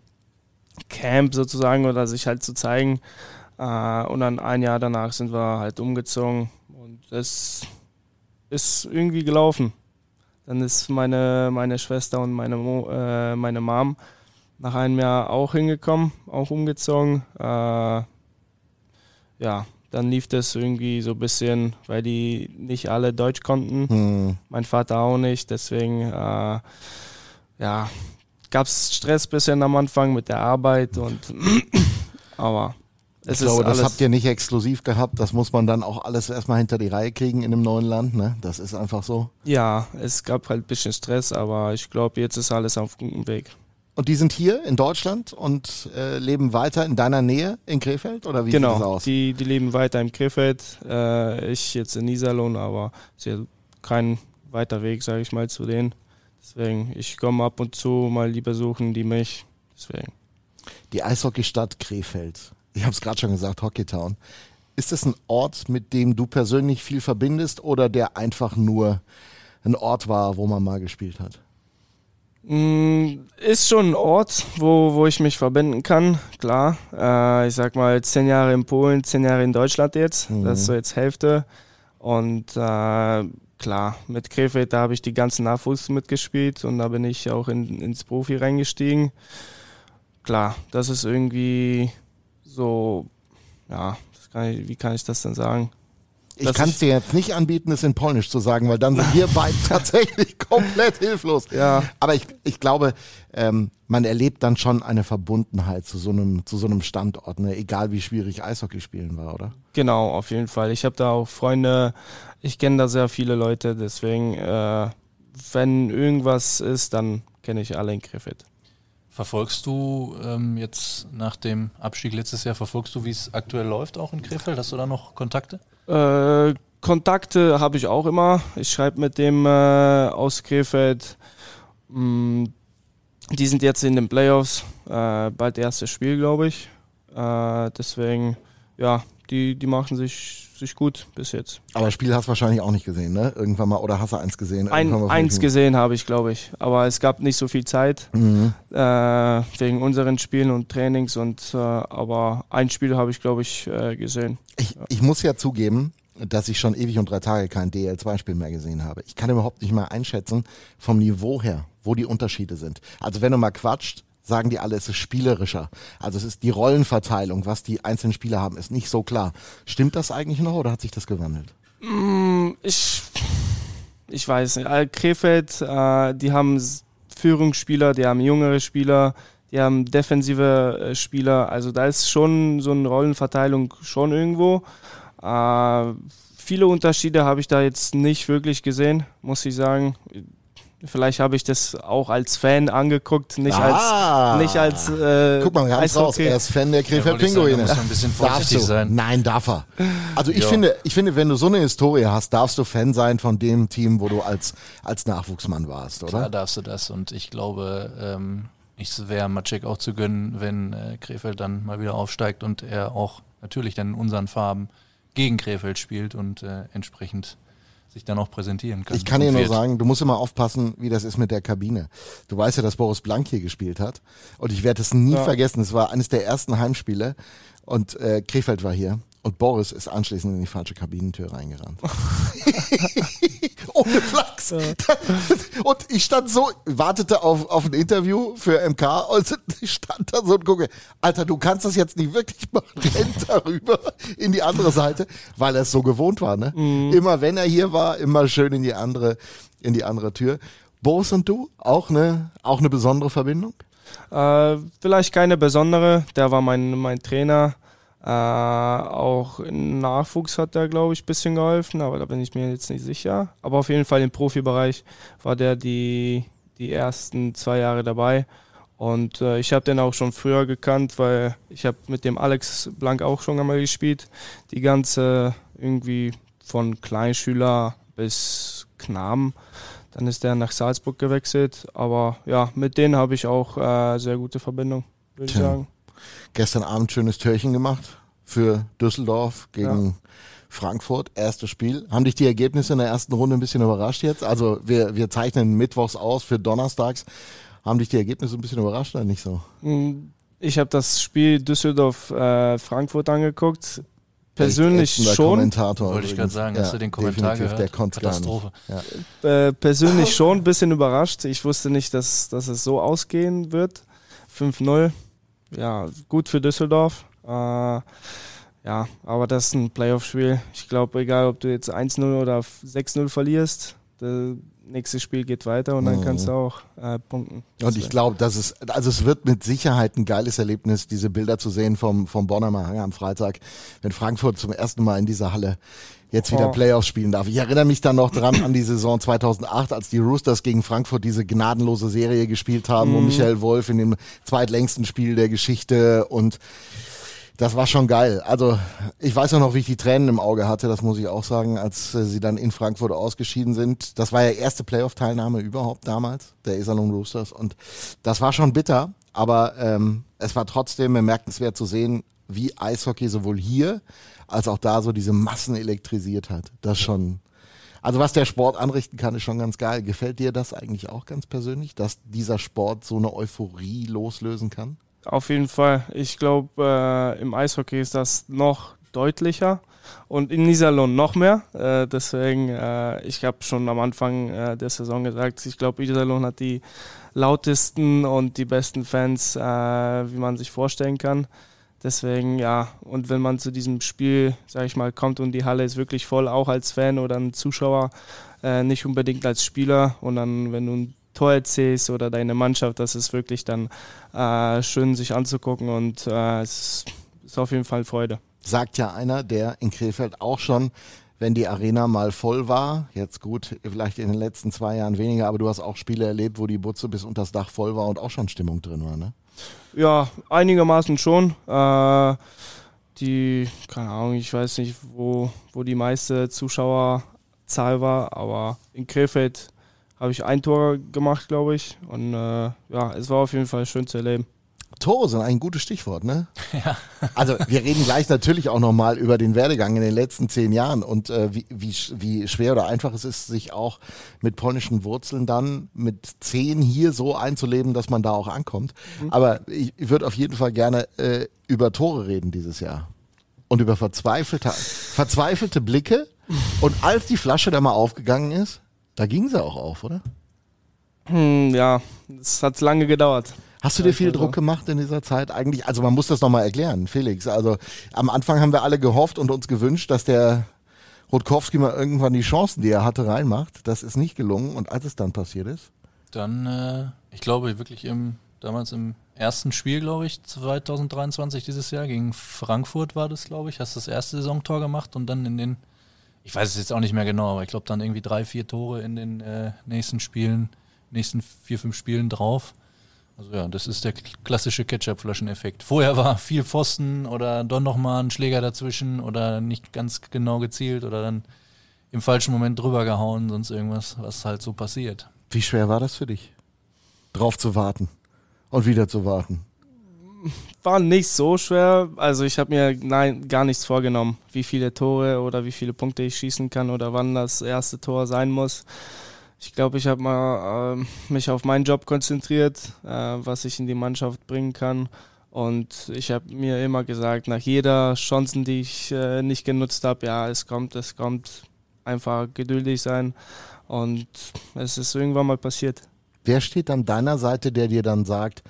S5: Camp sozusagen oder sich halt zu zeigen. Äh, und dann ein Jahr danach sind wir halt umgezogen und es ist irgendwie gelaufen. Dann ist meine, meine Schwester und meine, Mo, äh, meine Mom nach einem Jahr auch hingekommen, auch umgezogen. Äh, ja, dann lief das irgendwie so ein bisschen, weil die nicht alle Deutsch konnten.
S1: Hm.
S5: Mein Vater auch nicht. Deswegen, äh, ja, gab es Stress ein bisschen am Anfang mit der Arbeit und aber es
S1: Ich glaube, das habt ihr nicht exklusiv gehabt. Das muss man dann auch alles erstmal hinter die Reihe kriegen in einem neuen Land. Ne? Das ist einfach so.
S5: ja, es gab halt ein bisschen Stress, aber ich glaube, jetzt ist alles auf gutem Weg.
S1: Und die sind hier in Deutschland und äh, leben weiter in deiner Nähe in Krefeld? Oder wie sieht das
S5: genau,
S1: aus?
S5: die, die leben weiter im Krefeld, äh, ich jetzt in Iserlohn, aber es ist ja kein weiter Weg, sage ich mal, zu denen. Deswegen, ich komme ab und zu mal die besuchen, die mich. Deswegen.
S1: Die Eishockeystadt Krefeld. Ich habe es gerade schon gesagt, Hockeytown. Ist das ein Ort, mit dem du persönlich viel verbindest oder der einfach nur ein Ort war, wo man mal gespielt hat?
S5: Mm, Ist schon ein Ort, wo, wo ich mich verbinden kann, klar. Äh, ich sag mal, zehn Jahre in Polen, zehn Jahre in Deutschland jetzt. Das ist so jetzt Hälfte. Und äh, klar, mit Krefeld, da habe ich die ganzen Nachwuchs mitgespielt und da bin ich auch in, ins Profi reingestiegen. Klar, das ist irgendwie so, ja, kann ich, wie kann ich das denn sagen?
S1: Ich kann es dir jetzt nicht anbieten, es in Polnisch zu sagen, weil dann sind wir beide tatsächlich komplett hilflos.
S5: Ja.
S1: Aber ich, ich glaube, ähm, man erlebt dann schon eine Verbundenheit zu so einem, zu so einem Standort, ne? egal wie schwierig Eishockey spielen war, oder?
S5: Genau, auf jeden Fall. Ich habe da auch Freunde, ich kenne da sehr viele Leute, deswegen, äh, wenn irgendwas ist, dann kenne ich alle in Krefeld.
S2: Verfolgst du ähm, jetzt nach dem Abstieg letztes Jahr, verfolgst du, wie es aktuell läuft, auch in Krefeld? Hast du da noch Kontakte?
S5: Äh, Kontakte habe ich auch immer. Ich schreibe mit dem äh, aus Krefeld. Mm, die sind jetzt in den Playoffs. Äh, bald erstes Spiel, glaube ich. Äh, deswegen, ja, die, die machen sich, sich gut bis jetzt.
S1: Aber Spiel hast du wahrscheinlich auch nicht gesehen, ne? Irgendwann mal, oder hast du eins gesehen?
S5: Ein, eins gesehen habe ich, glaube ich. Aber es gab nicht so viel Zeit
S1: Mhm.
S5: äh, wegen unseren Spielen und Trainings. Und, äh, aber ein Spiel habe ich, glaube ich, äh, gesehen.
S1: Ich, ich muss ja zugeben, dass ich schon ewig und drei Tage kein DL2-Spiel mehr gesehen habe. Ich kann überhaupt nicht mal einschätzen vom Niveau her, wo die Unterschiede sind. Also wenn du mal quatscht, sagen die alle, es ist spielerischer. Also es ist die Rollenverteilung, was die einzelnen Spieler haben, ist nicht so klar. Stimmt das eigentlich noch oder hat sich das gewandelt?
S5: Ich, ich weiß nicht. Krefeld, äh, die haben Führungsspieler, die haben jüngere Spieler, die haben defensive äh, Spieler. Also da ist schon so eine Rollenverteilung schon irgendwo. Äh, viele Unterschiede habe ich da jetzt nicht wirklich gesehen, muss ich sagen. Vielleicht habe ich das auch als Fan angeguckt, nicht
S1: Ah.
S5: als nicht als äh,
S1: Guck mal, ganz raus,
S5: Eishockey.
S1: er ist Fan der Krefeld
S2: wollte ich sagen,
S1: Pinguine.
S2: muss ein bisschen
S1: Darfst
S2: vorsichtig
S1: du?
S2: sein.
S1: Nein, darf er. Also ich
S2: Ja.
S1: finde, ich finde, wenn du so eine Historie hast, darfst du Fan sein von dem Team, wo du als, als Nachwuchsmann warst, oder?
S2: Klar darfst du das und ich glaube, ähm, ich wäre Maciek auch zu gönnen, wenn äh, Krefeld dann mal wieder aufsteigt und er auch natürlich dann in unseren Farben gegen Krefeld spielt und äh, entsprechend sich dann auch präsentieren kann.
S1: Ich kann dir nur sagen, du musst immer aufpassen, wie das ist mit der Kabine. Du weißt ja, dass Boris Blank hier gespielt hat. Und ich werde es nie
S5: Ja.
S1: vergessen. Es war eines der ersten Heimspiele. Und äh, Krefeld war hier. Und Boris ist anschließend in die falsche Kabinentür reingerannt. Ohne Flachs. Und ich stand so, wartete auf, auf ein Interview für MK und ich stand da so und gucke, Alter, du kannst das jetzt nicht wirklich machen. Rennt darüber in die andere Seite, weil er es so gewohnt war. Ne? Immer wenn er hier war, immer schön in die andere, in die andere Tür. Boris und du, auch eine, auch eine besondere Verbindung?
S5: Äh, vielleicht keine besondere. Der war mein, mein Trainer. Äh, auch im Nachwuchs hat er, glaube ich, ein bisschen geholfen, aber da bin ich mir jetzt nicht sicher. Aber auf jeden Fall im Profibereich war der die, die ersten zwei Jahre dabei. Und äh, ich habe den auch schon früher gekannt, weil ich habe mit dem Alex Blank auch schon einmal gespielt. Die ganze irgendwie von Kleinschüler bis Knaben. Dann ist der nach Salzburg gewechselt. Aber ja, mit denen habe ich auch äh, sehr gute Verbindung, würde ich sagen.
S1: Gestern Abend schönes Türchen gemacht für Düsseldorf gegen Frankfurt. Erstes Spiel. Haben dich die Ergebnisse in der ersten Runde ein bisschen überrascht jetzt? Also wir, wir zeichnen mittwochs aus für donnerstags. Haben dich die Ergebnisse ein bisschen überrascht oder nicht so?
S5: Mm, Ich habe das Spiel Düsseldorf-Frankfurt angeguckt. Persönlich schon.
S1: Kommentator.
S2: Wollte ich gerade sagen, hast du den Kommentar gehört?
S1: Der konnte.
S2: Katastrophe.
S1: Ja.
S5: Äh, persönlich schon ein bisschen überrascht. Ich wusste nicht, dass, dass es so ausgehen wird. 5-0. Ja, gut für Düsseldorf. Äh, ja, aber das ist ein Playoff-Spiel. Ich glaube, egal ob du jetzt 1-0 oder 6-0 verlierst, das nächste Spiel geht weiter und dann
S1: Mhm.
S5: kannst du auch äh, punkten.
S1: Und ich glaube, dass es, also es wird mit Sicherheit ein geiles Erlebnis, diese Bilder zu sehen vom, vom Bonner Hangar am Freitag, wenn Frankfurt zum ersten Mal in dieser Halle jetzt wieder
S5: Oh.
S1: Playoffs spielen darf. Ich erinnere mich dann noch dran an die Saison 2008, als die Roosters gegen Frankfurt diese gnadenlose Serie gespielt haben und Michael Wolf in dem zweitlängsten Spiel der Geschichte und das war schon geil. Also ich weiß auch noch, wie ich die Tränen im Auge hatte, das muss ich auch sagen, als äh, sie dann in Frankfurt ausgeschieden sind. Das war ja erste Playoff-Teilnahme überhaupt damals, der Iserlohn Roosters. Und das war schon bitter, aber ähm, es war trotzdem bemerkenswert zu sehen, wie Eishockey sowohl hier als auch da so diese Massen elektrisiert hat. Das schon. Also was der Sport anrichten kann, ist schon ganz geil. Gefällt dir das eigentlich auch ganz persönlich, dass dieser Sport so eine Euphorie loslösen kann?
S5: Auf jeden Fall. Ich glaube, äh, im Eishockey ist das noch deutlicher und in Iserlohn noch mehr. Äh, deswegen, äh, ich habe schon am Anfang äh, der Saison gesagt, ich glaube, Iserlohn hat die lautesten und die besten Fans, äh, wie man sich vorstellen kann. Deswegen, ja, und wenn man zu diesem Spiel, sag ich mal, kommt und die Halle ist wirklich voll, auch als Fan oder ein Zuschauer, äh, nicht unbedingt als Spieler und dann, wenn du ein Tor erzählst oder deine Mannschaft, das ist wirklich dann äh, schön sich anzugucken und äh, es ist auf jeden Fall Freude.
S1: sagt ja einer, der in Krefeld auch schon, wenn die Arena mal voll war, jetzt gut, vielleicht in den letzten zwei Jahren weniger, aber du hast auch Spiele erlebt, wo die Butze bis unter das Dach voll war und auch schon Stimmung drin war, ne?
S5: Ja, einigermaßen schon. Äh, die, keine Ahnung, ich weiß nicht, wo, wo die meiste Zuschauerzahl war, aber in Krefeld habe ich ein Tor gemacht, glaube ich. Und äh, ja, es war auf jeden Fall schön zu erleben.
S1: Tore sind ein gutes Stichwort, ne? Ja. Also wir reden gleich natürlich auch nochmal über den Werdegang in den letzten zehn Jahren und äh, wie, wie, wie schwer oder einfach es ist, sich auch mit polnischen Wurzeln dann mit zehn hier so einzuleben, dass man da auch ankommt. Aber ich, ich würde auf jeden Fall gerne äh, über Tore reden dieses Jahr. Und über verzweifelte, verzweifelte Blicke. Und als die Flasche da mal aufgegangen ist, da ging sie auch auf, oder?
S5: Hm, ja, es hat lange gedauert.
S1: Hast du dir viel Druck gemacht in dieser Zeit? Eigentlich, also man muss das nochmal erklären, Felix. Also am Anfang haben wir alle gehofft und uns gewünscht, dass der Rutkowski mal irgendwann die Chancen, die er hatte, reinmacht. Das ist nicht gelungen. Und als es dann passiert ist,
S2: Dann, äh, ich glaube, wirklich im, damals im ersten Spiel, glaube ich, 2023 dieses Jahr, gegen Frankfurt war das, glaube ich, hast das erste Saisontor gemacht und dann in den, ich weiß es jetzt auch nicht mehr genau, aber ich glaube dann irgendwie drei, vier Tore in den äh, nächsten Spielen, nächsten vier, fünf Spielen drauf. Also ja, das ist der klassische Ketchup-Flaschen-Effekt. Vorher war viel Pfosten oder dann nochmal ein Schläger dazwischen oder nicht ganz genau gezielt oder dann im falschen Moment drüber gehauen, sonst irgendwas, was halt so passiert.
S1: wie schwer war das für dich? Drauf zu warten und wieder zu warten.
S5: War nicht so schwer. Also ich habe mir nein, gar nichts vorgenommen, wie viele Tore oder wie viele Punkte ich schießen kann oder wann das erste Tor sein muss. Ich glaube, ich habe mal ähm, mich auf meinen Job konzentriert, äh, was ich in die Mannschaft bringen kann. Und ich habe mir immer gesagt, nach jeder Chance, die ich äh, nicht genutzt habe, ja, es kommt, es kommt, einfach geduldig sein. Und es ist irgendwann mal passiert.
S1: Wer steht an deiner Seite, der dir dann sagt,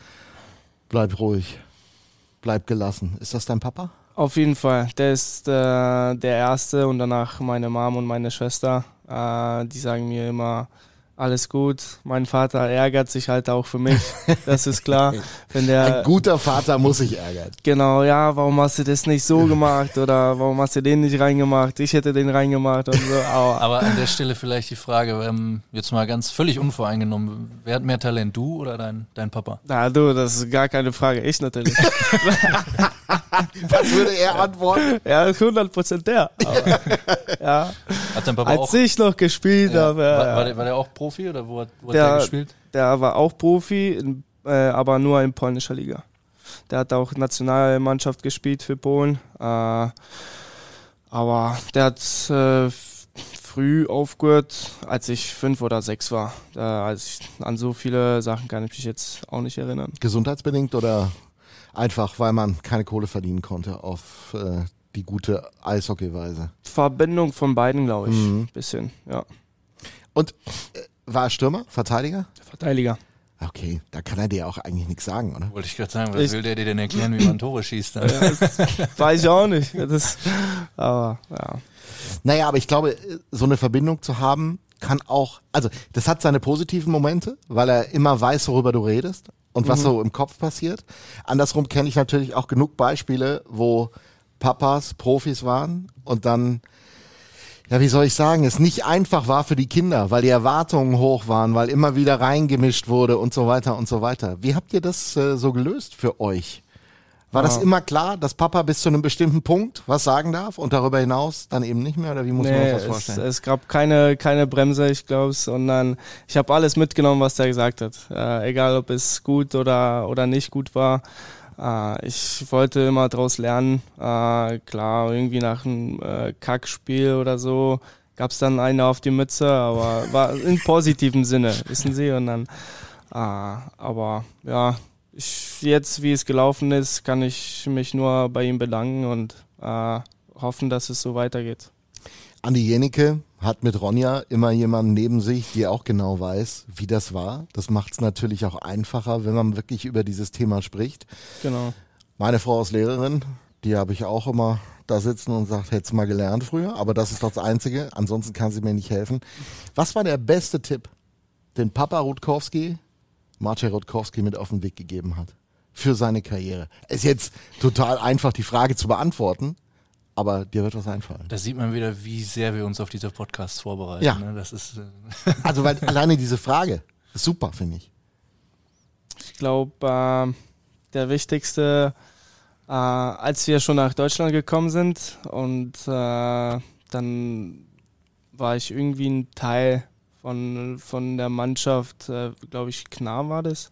S1: bleib ruhig, bleib gelassen? Ist das dein Papa?
S5: Auf jeden Fall. Der ist äh, der Erste und danach meine Mom und meine Schwester. Äh, die sagen mir immer, alles gut. Mein Vater ärgert sich halt auch für mich. Das ist klar. Wenn der,
S1: Ein guter Vater muss sich ärgern.
S5: genau, ja, warum hast du das nicht so gemacht oder warum hast du den nicht reingemacht? Ich hätte den reingemacht und so. Aber
S2: Aber an der Stelle vielleicht die Frage, ähm, jetzt mal ganz völlig unvoreingenommen, wer hat mehr Talent, du oder dein, dein Papa?
S5: na du, das ist gar keine Frage. Ich natürlich.
S1: Was würde er antworten?
S5: ja, 100 Prozent der. Aber, ja,
S2: Hat dein Papa
S5: als
S2: auch,
S5: ich noch gespielt
S2: ja,
S5: habe.
S2: war,
S5: ja.
S2: war, der, war der auch Profi oder wo hat, wo hat
S5: Der-
S2: der gespielt?
S5: Der war auch Profi, in, äh, aber nur in polnischer Liga. Der hat auch Nationalmannschaft gespielt für Polen. Äh, aber der hat äh, früh aufgehört, als ich fünf oder sechs war. Äh, als ich, an so viele Sachen kann ich mich jetzt auch nicht erinnern.
S1: Gesundheitsbedingt oder einfach, weil man keine Kohle verdienen konnte auf äh, die gute Eishockeyweise.
S5: Verbindung von beiden, glaube ich. Mhm. Bisschen, ja.
S1: Und äh, war er Stürmer, Verteidiger?
S5: Verteidiger.
S1: Okay, da kann er dir auch eigentlich nichts sagen, oder?
S2: Wollte ich gerade sagen, was ich, will der dir denn erklären, wie man Tore schießt? Dann?
S5: Ja, weiß ich auch nicht. Das, aber, ja.
S1: Naja, aber ich glaube, so eine Verbindung zu haben, kann auch, also das hat seine positiven Momente, weil er immer weiß, worüber du redest und was mhm. so im Kopf passiert. Andersrum kenne ich natürlich auch genug Beispiele, wo Papas Profis waren und dann ja, wie soll ich sagen, es nicht einfach war für die Kinder, weil die Erwartungen hoch waren, weil immer wieder reingemischt wurde und so weiter und so weiter. Wie habt ihr das äh, so gelöst für euch? War das immer klar, dass Papa bis zu einem bestimmten Punkt was sagen darf und darüber hinaus dann eben nicht mehr? Oder wie muss nee, man sich das vorstellen?
S5: Es, es gab keine, keine Bremse, ich glaube, sondern ich habe alles mitgenommen, was der gesagt hat. Äh, egal, ob es gut oder, oder nicht gut war. Äh, ich wollte immer daraus lernen. Äh, klar, irgendwie nach einem äh, Kackspiel oder so gab es dann eine auf die Mütze, aber war in positivem Sinne, wissen Sie. Und dann, äh, aber ja, ich, jetzt, wie es gelaufen ist, kann ich mich nur bei ihm bedanken und äh, hoffen, dass es so weitergeht.
S1: Andi Jenicke hat mit Ronja immer jemanden neben sich, die auch genau weiß, wie das war. Das macht es natürlich auch einfacher, wenn man wirklich über dieses Thema spricht.
S5: Genau.
S1: Meine Frau ist Lehrerin, die habe ich auch immer da sitzen und sagt, hättest mal gelernt früher, aber das ist doch das Einzige. Ansonsten kann sie mir nicht helfen. Was war der beste Tipp, den Papa Rutkowski, Marcel Rutkowski mit auf den Weg gegeben hat? Für seine Karriere. Ist jetzt total einfach, die Frage zu beantworten aber dir wird was einfallen.
S2: Da sieht man wieder, wie sehr wir uns auf diese Podcasts vorbereiten.
S1: Ja.
S2: Ne? Das ist,
S1: äh also weil alleine diese Frage ist super, finde ich.
S5: Ich glaube, äh, der wichtigste, äh, als wir schon nach Deutschland gekommen sind und äh, dann war ich irgendwie ein Teil von, von der Mannschaft, äh, glaube ich, Knarr war das.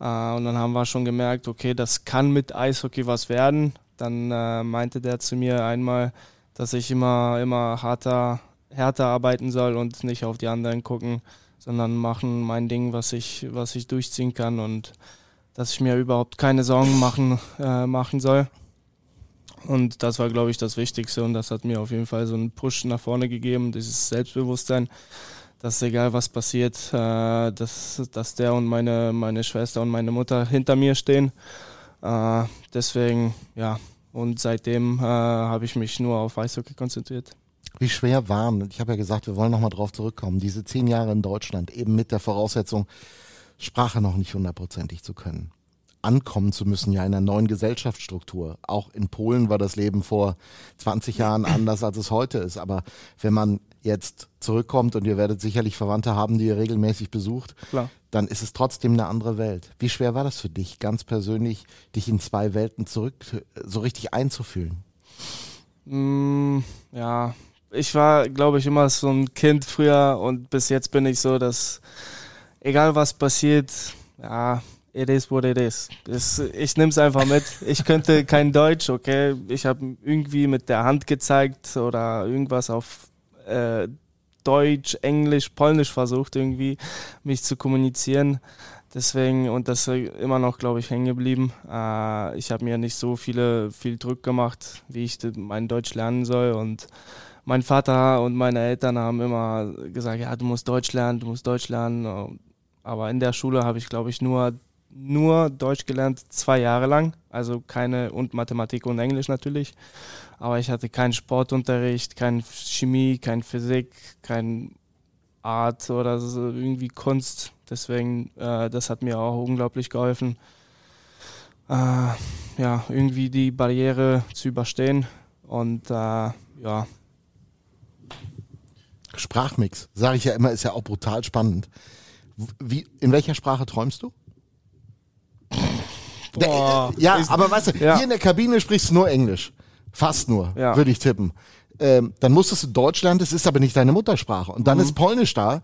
S5: Äh, und dann haben wir schon gemerkt, okay, das kann mit Eishockey was werden dann äh, meinte der zu mir einmal, dass ich immer, immer harter, härter arbeiten soll und nicht auf die anderen gucken, sondern machen mein Ding, was ich, was ich durchziehen kann und dass ich mir überhaupt keine Sorgen machen, äh, machen soll. Und das war, glaube ich, das Wichtigste und das hat mir auf jeden Fall so einen Push nach vorne gegeben, dieses Selbstbewusstsein, dass egal was passiert, äh, dass, dass der und meine, meine Schwester und meine Mutter hinter mir stehen. Äh, deswegen, ja, und seitdem äh, habe ich mich nur auf Eishockey konzentriert.
S1: Wie schwer waren, ich habe ja gesagt, wir wollen nochmal drauf zurückkommen, diese zehn Jahre in Deutschland, eben mit der Voraussetzung, Sprache noch nicht hundertprozentig zu können. Ankommen zu müssen, ja, in einer neuen Gesellschaftsstruktur. Auch in Polen war das Leben vor 20 Jahren anders, als es heute ist. Aber wenn man jetzt zurückkommt und ihr werdet sicherlich Verwandte haben, die ihr regelmäßig besucht,
S5: Klar.
S1: dann ist es trotzdem eine andere Welt. Wie schwer war das für dich, ganz persönlich, dich in zwei Welten zurück so richtig einzufühlen?
S5: Mm, ja, ich war, glaube ich, immer so ein Kind früher und bis jetzt bin ich so, dass egal was passiert, ja, it is what it is. Das, ich nehme es einfach mit. Ich könnte kein Deutsch, okay. Ich habe irgendwie mit der Hand gezeigt oder irgendwas auf äh, Deutsch, Englisch, Polnisch versucht, irgendwie mich zu kommunizieren. Deswegen, und das ist immer noch, glaube ich, hängen geblieben. Äh, ich habe mir nicht so viele, viel Druck gemacht, wie ich mein Deutsch lernen soll. Und mein Vater und meine Eltern haben immer gesagt, ja, du musst Deutsch lernen, du musst Deutsch lernen. Aber in der Schule habe ich, glaube ich, nur, nur Deutsch gelernt, zwei Jahre lang. Also keine, und Mathematik und Englisch natürlich aber ich hatte keinen Sportunterricht, keine Chemie, keine Physik, kein Art oder so, irgendwie Kunst. Deswegen, äh, das hat mir auch unglaublich geholfen, äh, ja, irgendwie die Barriere zu überstehen. Und äh, ja.
S1: Sprachmix, sage ich ja immer, ist ja auch brutal spannend. Wie, in welcher Sprache träumst du? Boah, ja, aber weißt du, ja. hier in der Kabine sprichst du nur Englisch. Fast nur, ja. würde ich tippen. Ähm, dann musstest du Deutsch lernen, das ist aber nicht deine Muttersprache. Und dann mhm. ist Polnisch da.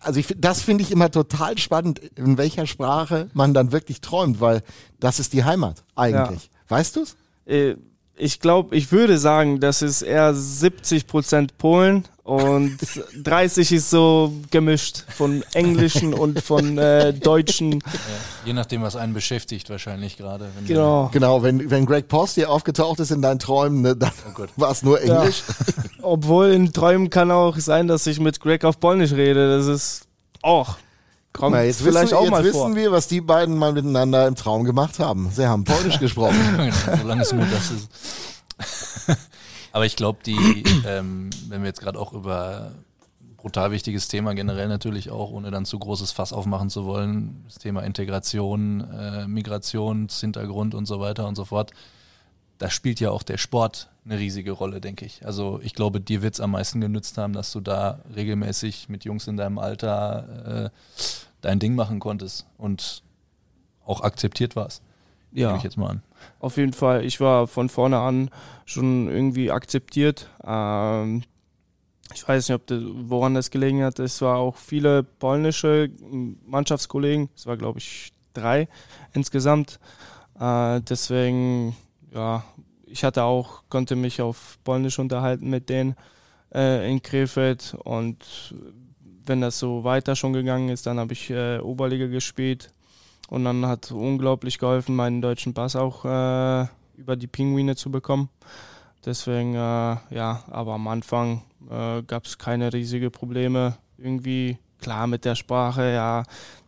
S1: Also ich, das finde ich immer total spannend, in welcher Sprache man dann wirklich träumt, weil das ist die Heimat eigentlich. Ja. Weißt du's?
S5: Äh, ich glaube, ich würde sagen, das ist eher 70 Prozent Polen Und 30 ist so gemischt von Englischen und von äh, Deutschen. Ja,
S2: je nachdem, was einen beschäftigt, wahrscheinlich gerade.
S1: Genau. Genau, wenn, wenn Greg Post hier aufgetaucht ist in deinen Träumen, ne, dann oh war es nur Englisch.
S5: Ja. Obwohl in Träumen kann auch sein, dass ich mit Greg auf Polnisch rede. Das ist auch.
S1: Kommt Na, jetzt vielleicht wissen, auch jetzt mal wissen vor. wir, was die beiden mal miteinander im Traum gemacht haben. Sie haben Polnisch gesprochen.
S2: genau, solange es nur das ist. Aber ich glaube, die, ähm, wenn wir jetzt gerade auch über brutal wichtiges Thema generell natürlich auch, ohne dann zu großes Fass aufmachen zu wollen, das Thema Integration, äh, Migrationshintergrund und so weiter und so fort. Da spielt ja auch der Sport eine riesige Rolle, denke ich. Also ich glaube, dir wird es am meisten genützt haben, dass du da regelmäßig mit Jungs in deinem Alter äh, dein Ding machen konntest und auch akzeptiert warst.
S5: Ja. Ich jetzt mal an. Auf jeden Fall. Ich war von vorne an schon irgendwie akzeptiert. Ähm, ich weiß nicht, ob das, woran das gelegen hat. Es war auch viele polnische Mannschaftskollegen. Es war, glaube ich, drei insgesamt. Äh, deswegen, ja, ich hatte auch, konnte mich auf Polnisch unterhalten mit denen äh, in Krefeld. Und wenn das so weiter schon gegangen ist, dann habe ich äh, Oberliga gespielt und dann hat unglaublich geholfen, meinen deutschen Pass auch äh, über die Pinguine zu bekommen. Deswegen, äh, ja, aber am Anfang äh, gab es keine riesigen Probleme. Irgendwie, klar, mit der Sprache, ja,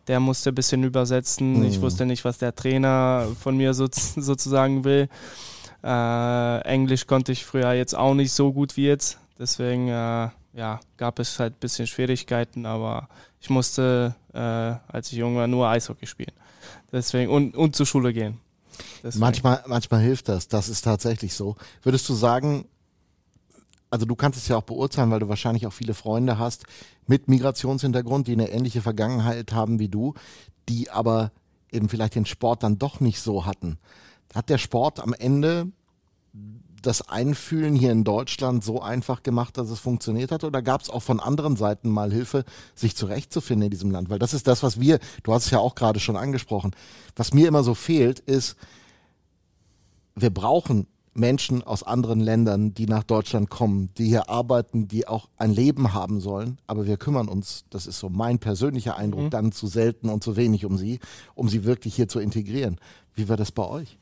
S5: der musste ein bisschen übersetzen. Mhm. Ich wusste nicht, was der Trainer von mir so, sozusagen will. Äh, Englisch konnte ich früher jetzt auch nicht so gut wie jetzt. Deswegen, äh, ja, gab es halt ein bisschen Schwierigkeiten, aber ich musste, äh, als ich jung war, nur Eishockey spielen. Deswegen, und, und zur Schule gehen.
S1: Manchmal, manchmal hilft das. Das ist tatsächlich so. Würdest du sagen, also du kannst es ja auch beurteilen, weil du wahrscheinlich auch viele Freunde hast mit Migrationshintergrund, die eine ähnliche Vergangenheit haben wie du, die aber eben vielleicht den Sport dann doch nicht so hatten. Hat der Sport am Ende das Einfühlen hier in Deutschland so einfach gemacht, dass es funktioniert hat? Oder gab es auch von anderen Seiten mal Hilfe, sich zurechtzufinden in diesem Land? Weil das ist das, was wir, du hast es ja auch gerade schon angesprochen, was mir immer so fehlt, ist, wir brauchen Menschen aus anderen Ländern, die nach Deutschland kommen, die hier arbeiten, die auch ein Leben haben sollen. Aber wir kümmern uns, das ist so mein persönlicher Eindruck, mhm. dann zu selten und zu wenig um sie, um sie wirklich hier zu integrieren. Wie war das bei euch?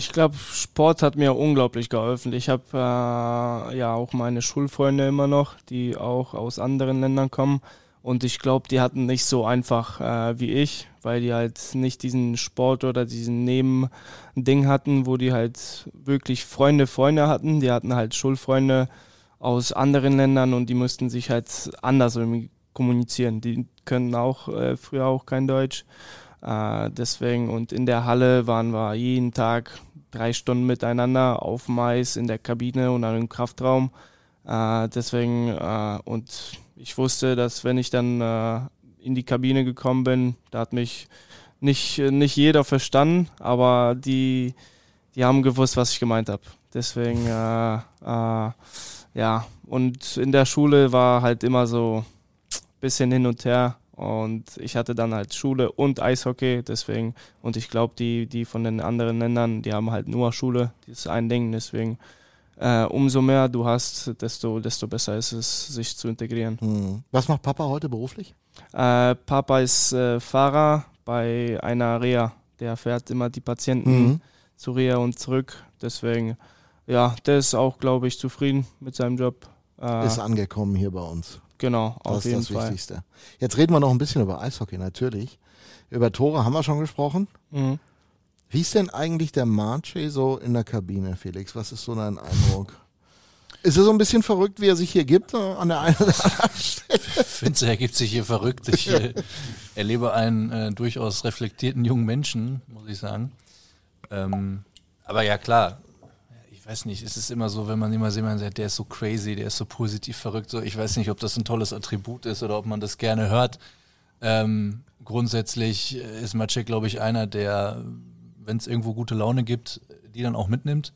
S5: Ich glaube, Sport hat mir unglaublich geholfen. Ich habe äh, ja auch meine Schulfreunde immer noch, die auch aus anderen Ländern kommen. Und ich glaube, die hatten nicht so einfach äh, wie ich, weil die halt nicht diesen Sport oder diesen Nebending hatten, wo die halt wirklich Freunde, Freunde hatten. Die hatten halt Schulfreunde aus anderen Ländern und die mussten sich halt anders kommunizieren. Die können auch äh, früher auch kein Deutsch. Äh, deswegen und in der Halle waren wir jeden Tag drei Stunden miteinander auf Mais in der Kabine und dann im Kraftraum. Äh, deswegen äh, und ich wusste, dass wenn ich dann äh, in die Kabine gekommen bin, da hat mich nicht, nicht jeder verstanden, aber die, die haben gewusst, was ich gemeint habe. Deswegen, äh, äh, ja, und in der Schule war halt immer so ein bisschen hin und her. Und ich hatte dann halt Schule und Eishockey, deswegen, und ich glaube, die, die von den anderen Ländern, die haben halt nur Schule, das ist ein Ding, deswegen äh, umso mehr du hast, desto, desto besser ist es, sich zu integrieren.
S1: Hm. Was macht Papa heute beruflich?
S5: Äh, Papa ist äh, Fahrer bei einer Reha. Der fährt immer die Patienten mhm. zu Reha und zurück. Deswegen, ja, der ist auch, glaube ich, zufrieden mit seinem Job.
S1: Äh, ist angekommen hier bei uns.
S5: Genau,
S1: auf das jeden ist das Fall. Wichtigste. Jetzt reden wir noch ein bisschen über Eishockey, natürlich. Über Tore haben wir schon gesprochen. Mhm. Wie ist denn eigentlich der Marche so in der Kabine, Felix? Was ist so dein Eindruck? Ist er so ein bisschen verrückt, wie er sich hier gibt, äh, an der einen oder anderen
S2: Stelle? Ich finde, er gibt sich hier verrückt. Ich äh, erlebe einen äh, durchaus reflektierten jungen Menschen, muss ich sagen. Ähm, aber ja, klar, weiß nicht, es ist immer so, wenn man immer jemanden sagt, der ist so crazy, der ist so positiv verrückt, so ich weiß nicht, ob das ein tolles Attribut ist oder ob man das gerne hört. Ähm, grundsätzlich ist Maciek, glaube ich, einer, der, wenn es irgendwo gute Laune gibt, die dann auch mitnimmt.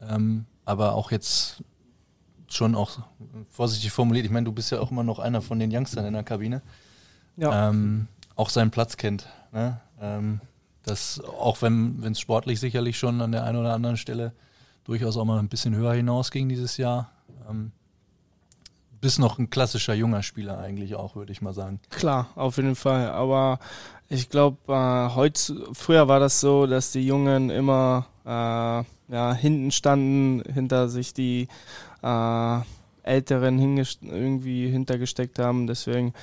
S2: Ähm, aber auch jetzt schon auch vorsichtig formuliert, ich meine, du bist ja auch immer noch einer von den Youngstern in der Kabine. Ja. Ähm, auch seinen Platz kennt. Ne? Ähm, das, auch wenn es sportlich sicherlich schon an der einen oder anderen Stelle durchaus auch mal ein bisschen höher hinausging dieses Jahr. Ähm, bist noch ein klassischer junger Spieler eigentlich auch, würde ich mal sagen.
S5: Klar, auf jeden Fall. Aber ich glaube, äh, früher war das so, dass die Jungen immer äh, ja, hinten standen, hinter sich die äh, Älteren irgendwie hintergesteckt haben. Deswegen,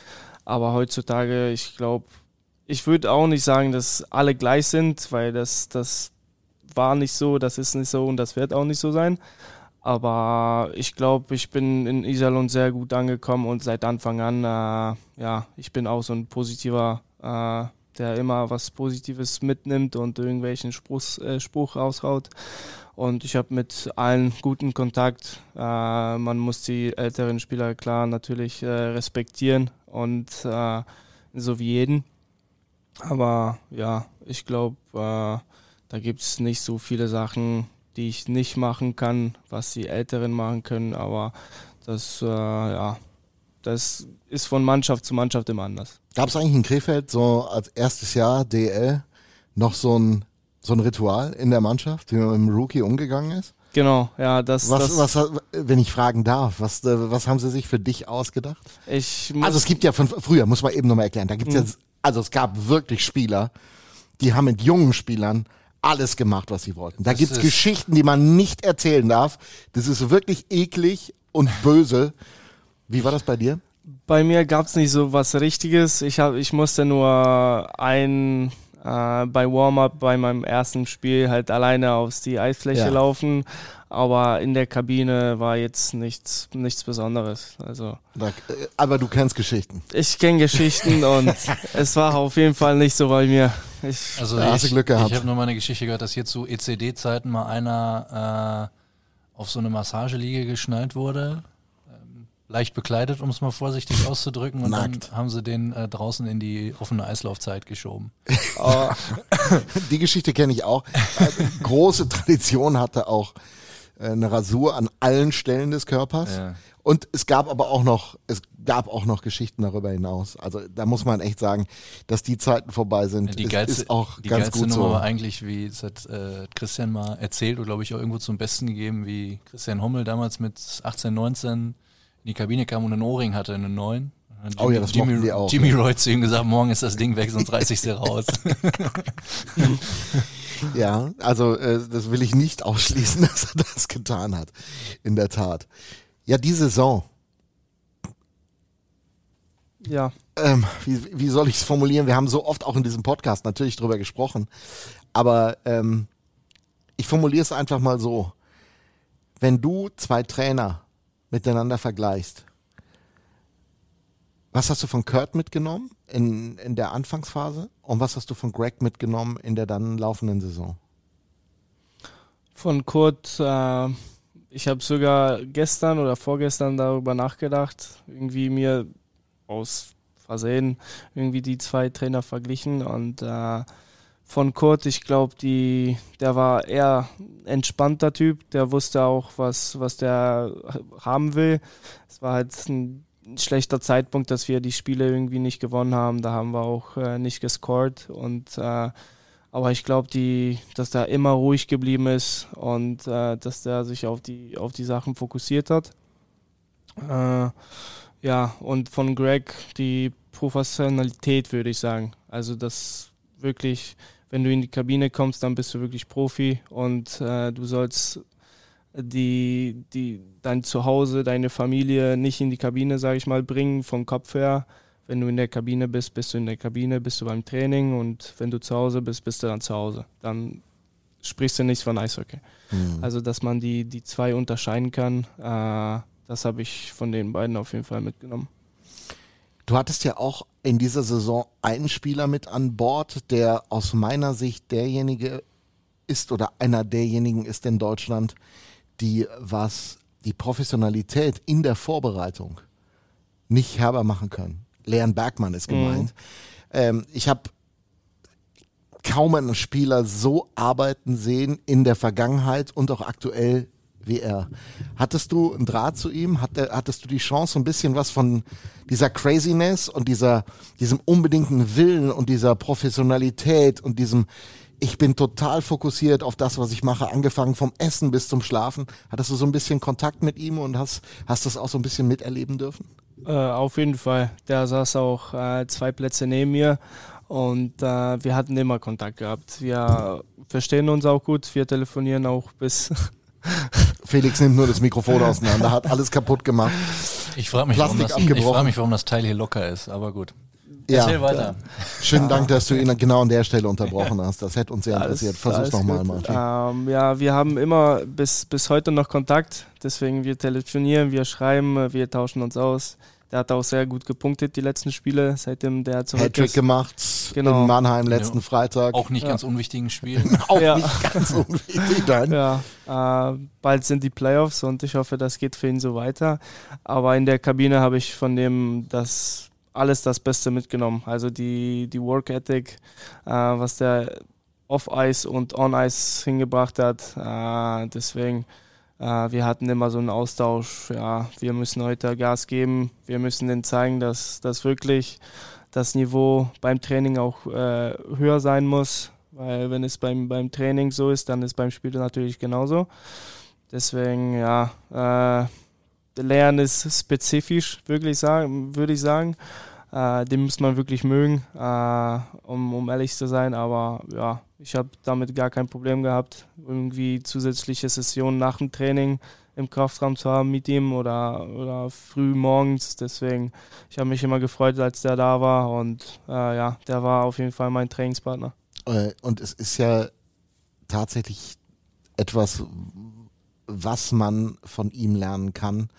S5: aber heutzutage, ich glaube, ich würde auch nicht sagen, dass alle gleich sind, weil das, das war nicht so, das ist nicht so und das wird auch nicht so sein. Aber ich glaube, ich bin in Iserlohn sehr gut angekommen und seit Anfang an, äh, ja, ich bin auch so ein positiver, äh, der immer was Positives mitnimmt und irgendwelchen Spruch, äh, Spruch raushaut. Und ich habe mit allen guten Kontakt. Äh, man muss die älteren Spieler klar natürlich äh, respektieren und äh, so wie jeden. Aber ja, ich glaube, da gibt es nicht so viele Sachen, die ich nicht machen kann, was die Älteren machen können, aber das, äh, ja, das ist von Mannschaft zu Mannschaft immer anders.
S1: Gab es eigentlich in Krefeld so als erstes Jahr DL noch so ein, so ein Ritual in der Mannschaft, wie man mit dem Rookie umgegangen ist?
S5: Genau, ja, das.
S1: Was,
S5: das
S1: was, wenn ich fragen darf, was, äh, was haben Sie sich für dich ausgedacht?
S5: Ich
S1: also es gibt ja von früher, muss man eben nochmal erklären, da gibt's
S5: Mhm.
S1: ja, also es gab wirklich Spieler, die haben mit jungen Spielern alles gemacht, was sie wollten. Da
S2: Das
S1: gibt's
S2: ist-
S1: Geschichten, die man nicht erzählen darf. Das ist wirklich eklig und böse. Wie war das bei dir?
S5: Bei mir gab es nicht so was Richtiges. Ich, hab, ich musste nur ein äh, bei Warm-up bei meinem ersten Spiel halt alleine auf die Eisfläche
S1: Ja.
S5: laufen. Aber in der Kabine war jetzt nichts, nichts Besonderes. Also
S1: äh, aber du kennst Geschichten.
S5: ich kenne Geschichten und es war auf jeden Fall nicht so bei mir. Ich,
S2: Also
S1: Da hast du Glück gehabt.
S2: ich habe nur mal eine Geschichte gehört, dass hier zu ECD-Zeiten mal einer äh, auf so eine Massageliege geschnallt wurde. Ähm, leicht bekleidet, um es mal vorsichtig auszudrücken. Und
S1: Nackt.
S2: dann haben sie den äh, draußen in die offene Eislaufzeit geschoben.
S5: oh,
S1: Die Geschichte kenne ich auch. Äh, Große Tradition hatte auch äh, eine Rasur an allen Stellen des Körpers.
S2: Ja.
S1: Und es gab aber auch noch, es gab auch noch Geschichten darüber hinaus. Also da muss man echt sagen, dass die Zeiten vorbei sind.
S2: Die
S1: ist-
S2: geilste,
S1: ist auch
S2: die
S1: ganz
S2: geilste
S1: gut
S2: Nummer
S1: so.
S2: war eigentlich, wie es hat äh, Christian mal erzählt und glaube ich auch irgendwo zum Besten gegeben, wie Christian Hommel damals mit 18, 19 in die Kabine kam und einen Ohrring hatte, einen neuen. Und dann
S1: Oh ja, das
S2: Jimmy,
S1: die auch,
S2: Jimmy. Roy zu ihm gesagt, morgen ist das Ding weg, sonst reiß ich sie raus.
S1: Ja, also äh, das will ich nicht ausschließen, dass er das getan hat. In der Tat. Ja, die Saison.
S5: ja,
S1: ähm, wie, wie soll ich es formulieren? Wir haben so oft auch in diesem Podcast natürlich drüber gesprochen, aber ähm, ich formuliere es einfach mal so. Wenn du zwei Trainer miteinander vergleichst, was hast du von Kurt mitgenommen in, in der Anfangsphase und was hast du von Greg mitgenommen in der dann laufenden Saison?
S5: Von Kurt, äh, ich habe sogar gestern oder vorgestern darüber nachgedacht, irgendwie mir aus Versehen irgendwie die zwei Trainer verglichen und äh, von Kurt, ich glaube, der war eher entspannter Typ, der wusste auch, was, was der haben will. Es war halt ein schlechter Zeitpunkt, dass wir die Spiele irgendwie nicht gewonnen haben. Da haben wir auch äh, nicht gescored und äh, aber ich glaube, dass der immer ruhig geblieben ist und äh, dass der sich auf die, auf die Sachen fokussiert hat. Äh, ja, und von Greg die Professionalität, würde ich sagen. Also das wirklich, wenn du in die Kabine kommst, dann bist du wirklich Profi und äh, du sollst die, die, dein Zuhause, deine Familie nicht in die Kabine, sage ich mal, bringen vom Kopf her. Wenn du in der Kabine bist, bist du in der Kabine, bist du beim Training und wenn du zu Hause bist, bist du dann zu Hause. Dann sprichst du nichts von Eishockey. Also, dass man die, die zwei unterscheiden kann, äh, das habe ich von den beiden auf jeden Fall mitgenommen.
S1: Du hattest ja auch in dieser Saison einen Spieler mit an Bord, der aus meiner Sicht derjenige ist oder einer derjenigen ist in Deutschland, die was die Professionalität in der Vorbereitung nicht herber machen können. Leon Bergmann ist gemeint. Ähm, ich habe kaum einen Spieler so arbeiten sehen in der Vergangenheit und auch aktuell wie er. Hattest du einen Draht zu ihm? Hatte, hattest du die Chance, so ein bisschen was von dieser Craziness und dieser, diesem unbedingten Willen und dieser Professionalität und diesem ich bin total fokussiert auf das, was ich mache, angefangen vom Essen bis zum Schlafen. Hattest du so ein bisschen Kontakt mit ihm und hast, hast das auch so ein bisschen miterleben dürfen?
S5: Äh, auf jeden Fall. Der saß auch äh, zwei Plätze neben mir und äh, wir hatten immer Kontakt gehabt. Wir verstehen uns auch gut, wir telefonieren auch bis.
S1: Felix nimmt nur das Mikrofon auseinander, hat alles kaputt gemacht.
S2: Ich frage mich, warum das, ich frag mich, warum das Teil hier locker ist, aber gut.
S1: Ja, Erzähl weiter. Schönen Dank, dass du ihn genau an der Stelle unterbrochen hast. Das hätte uns sehr interessiert. Versuch's nochmal, Martin.
S5: Ähm, ja, wir haben immer bis, bis heute noch Kontakt. Deswegen wir telefonieren, wir schreiben, wir tauschen uns aus. Der hat auch sehr gut gepunktet die letzten Spiele, seitdem der zurück
S1: Hattrick ist. gemacht genau. in Mannheim letzten ja. Freitag.
S2: Auch nicht
S1: ja.
S2: ganz unwichtigen Spielen.
S1: auch ja. nicht ganz unwichtig, nein.
S5: Ja, äh, bald sind die Playoffs und ich hoffe, das geht für ihn so weiter. Aber in der Kabine habe ich von dem das alles das Beste mitgenommen. Also die, die Work Ethic, äh, was der Off-Ice und On-Ice hingebracht hat. Äh, deswegen äh, wir hatten immer so einen Austausch, ja, wir müssen heute Gas geben, wir müssen denen zeigen, dass, dass wirklich das Niveau beim Training auch äh, höher sein muss, weil wenn es beim, beim Training so ist, dann ist beim Spiel natürlich genauso. Deswegen, ja, äh, Lernen ist spezifisch, wirklich sagen, würde ich sagen. Äh, den muss man wirklich mögen, äh, um, um ehrlich zu sein. Aber ja, ich habe damit gar kein Problem gehabt, irgendwie zusätzliche Sessionen nach dem Training im Kraftraum zu haben mit ihm oder, oder früh morgens. Deswegen, ich habe mich immer gefreut, als der da war und äh, ja, der war auf jeden Fall mein Trainingspartner.
S1: Äh, und es ist ja tatsächlich etwas, was man von ihm lernen kann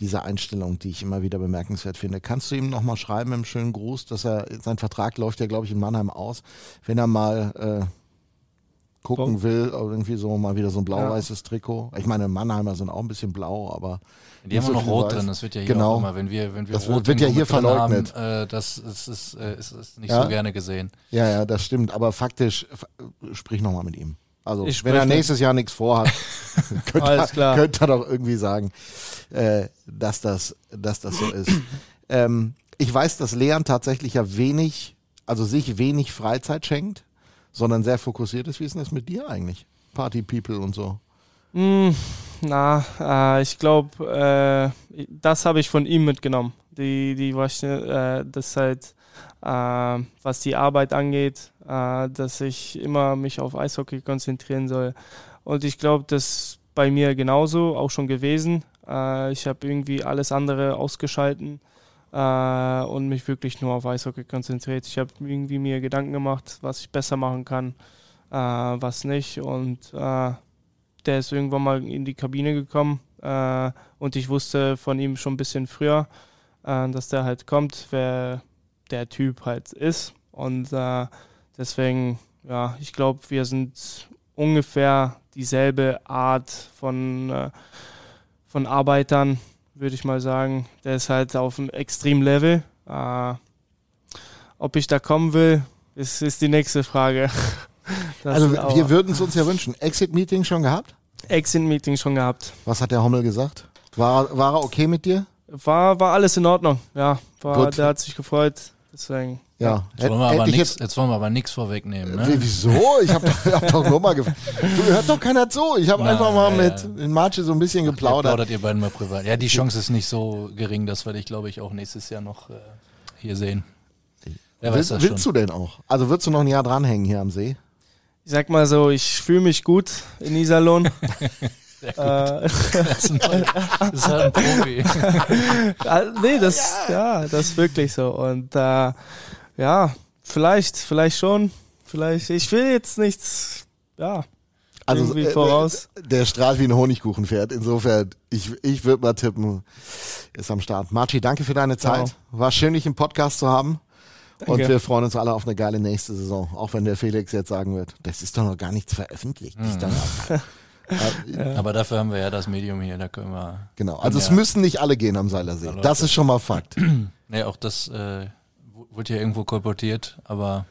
S1: diese Einstellung, die ich immer wieder bemerkenswert finde. Kannst du ihm nochmal schreiben im schönen Gruß, dass er, sein Vertrag läuft ja, glaube ich, in Mannheim aus, wenn er mal äh, gucken oh. will, irgendwie so mal wieder so ein blau-weißes ja. Trikot. Ich meine, Mannheimer sind auch ein bisschen blau, aber.
S2: Die haben so noch rot weiß. drin, das wird ja hier
S1: genau.
S2: auch immer, wenn wir, wenn wir
S1: das rot wird ja hier verleugnet.
S2: Haben, äh, das ist, ist, ist, ist nicht ja? so gerne gesehen.
S1: Ja, ja, das stimmt, aber faktisch, sprich nochmal mit ihm. Also, wenn er nächstes Jahr nichts vorhat, könnte, er, könnte er doch irgendwie sagen, äh, dass, das, dass das so ist. ähm, ich weiß, dass Leon tatsächlich ja wenig, also sich wenig Freizeit schenkt, sondern sehr fokussiert ist. Wie ist denn das mit dir eigentlich? Party People und so.
S5: Mm, na, äh, ich glaube, äh, das habe ich von ihm mitgenommen. Die, die äh, das halt, äh, was die Arbeit angeht, äh, dass ich immer mich auf Eishockey konzentrieren soll. Und ich glaube, das bei mir genauso auch schon gewesen. Äh, ich habe irgendwie alles andere ausgeschalten äh, und mich wirklich nur auf Eishockey konzentriert. Ich habe irgendwie mir Gedanken gemacht, was ich besser machen kann, äh, was nicht. Und äh, der ist irgendwann mal in die Kabine gekommen äh, und ich wusste von ihm schon ein bisschen früher, äh, dass der halt kommt, wer der Typ halt ist. Und deswegen, ja, ich glaube, wir sind ungefähr dieselbe Art von von Arbeitern, würde ich mal sagen. Der ist halt auf einem Extrem-Level. Äh, ob ich da kommen will, ist, ist die nächste Frage.
S1: Das also wir würden es uns ja wünschen. Exit-Meeting schon gehabt?
S5: Exit-Meeting schon gehabt.
S1: Was hat der Hommel gesagt? War, war er okay mit dir?
S5: War, war alles in Ordnung, ja. War, der hat sich gefreut. Deswegen.
S1: Ja.
S2: Jetzt wollen wir aber nix, jetzt, wollen wir aber nichts vorwegnehmen. Ne?
S1: Wieso? Ich habe doch, hab doch nur mal gefragt. Du hört doch keiner zu. Ich habe einfach mal ja, mit ja. Marche so ein bisschen Ach, geplaudert.
S2: Plaudert ihr beiden mal privat. Ja, die Chance ist nicht so gering, dass wir dich, glaube ich, auch nächstes Jahr noch äh, hier sehen.
S1: Wer weiß Will, das willst schon. du denn auch? Also würdest du noch ein Jahr dranhängen hier am See?
S5: Ich sag mal so, ich fühle mich gut in Iserlohn.
S2: Sehr gut. Äh, das, ist ein, das ist halt ein Profi.
S5: nee, das, ja. ja. das ist wirklich so. Und äh, ja, vielleicht, vielleicht schon. Vielleicht, ich will jetzt nichts, ja, also, irgendwie äh, voraus.
S1: Der strahlt wie ein Honigkuchenpferd. Insofern, ich, ich würde mal tippen, ist am Start. Marci, danke für deine Zeit. Wow. War schön, dich im Podcast zu haben. Danke. Und wir freuen uns alle auf eine geile nächste Saison. Auch wenn der Felix jetzt sagen wird, das ist doch noch gar nichts veröffentlicht. Mhm.
S2: ja. Aber dafür haben wir ja das Medium hier, da können wir.
S1: Genau, also es müssen nicht alle gehen am Seilersee. Das ist schon mal Fakt.
S2: nee, auch das äh, wurde ja irgendwo kolportiert, aber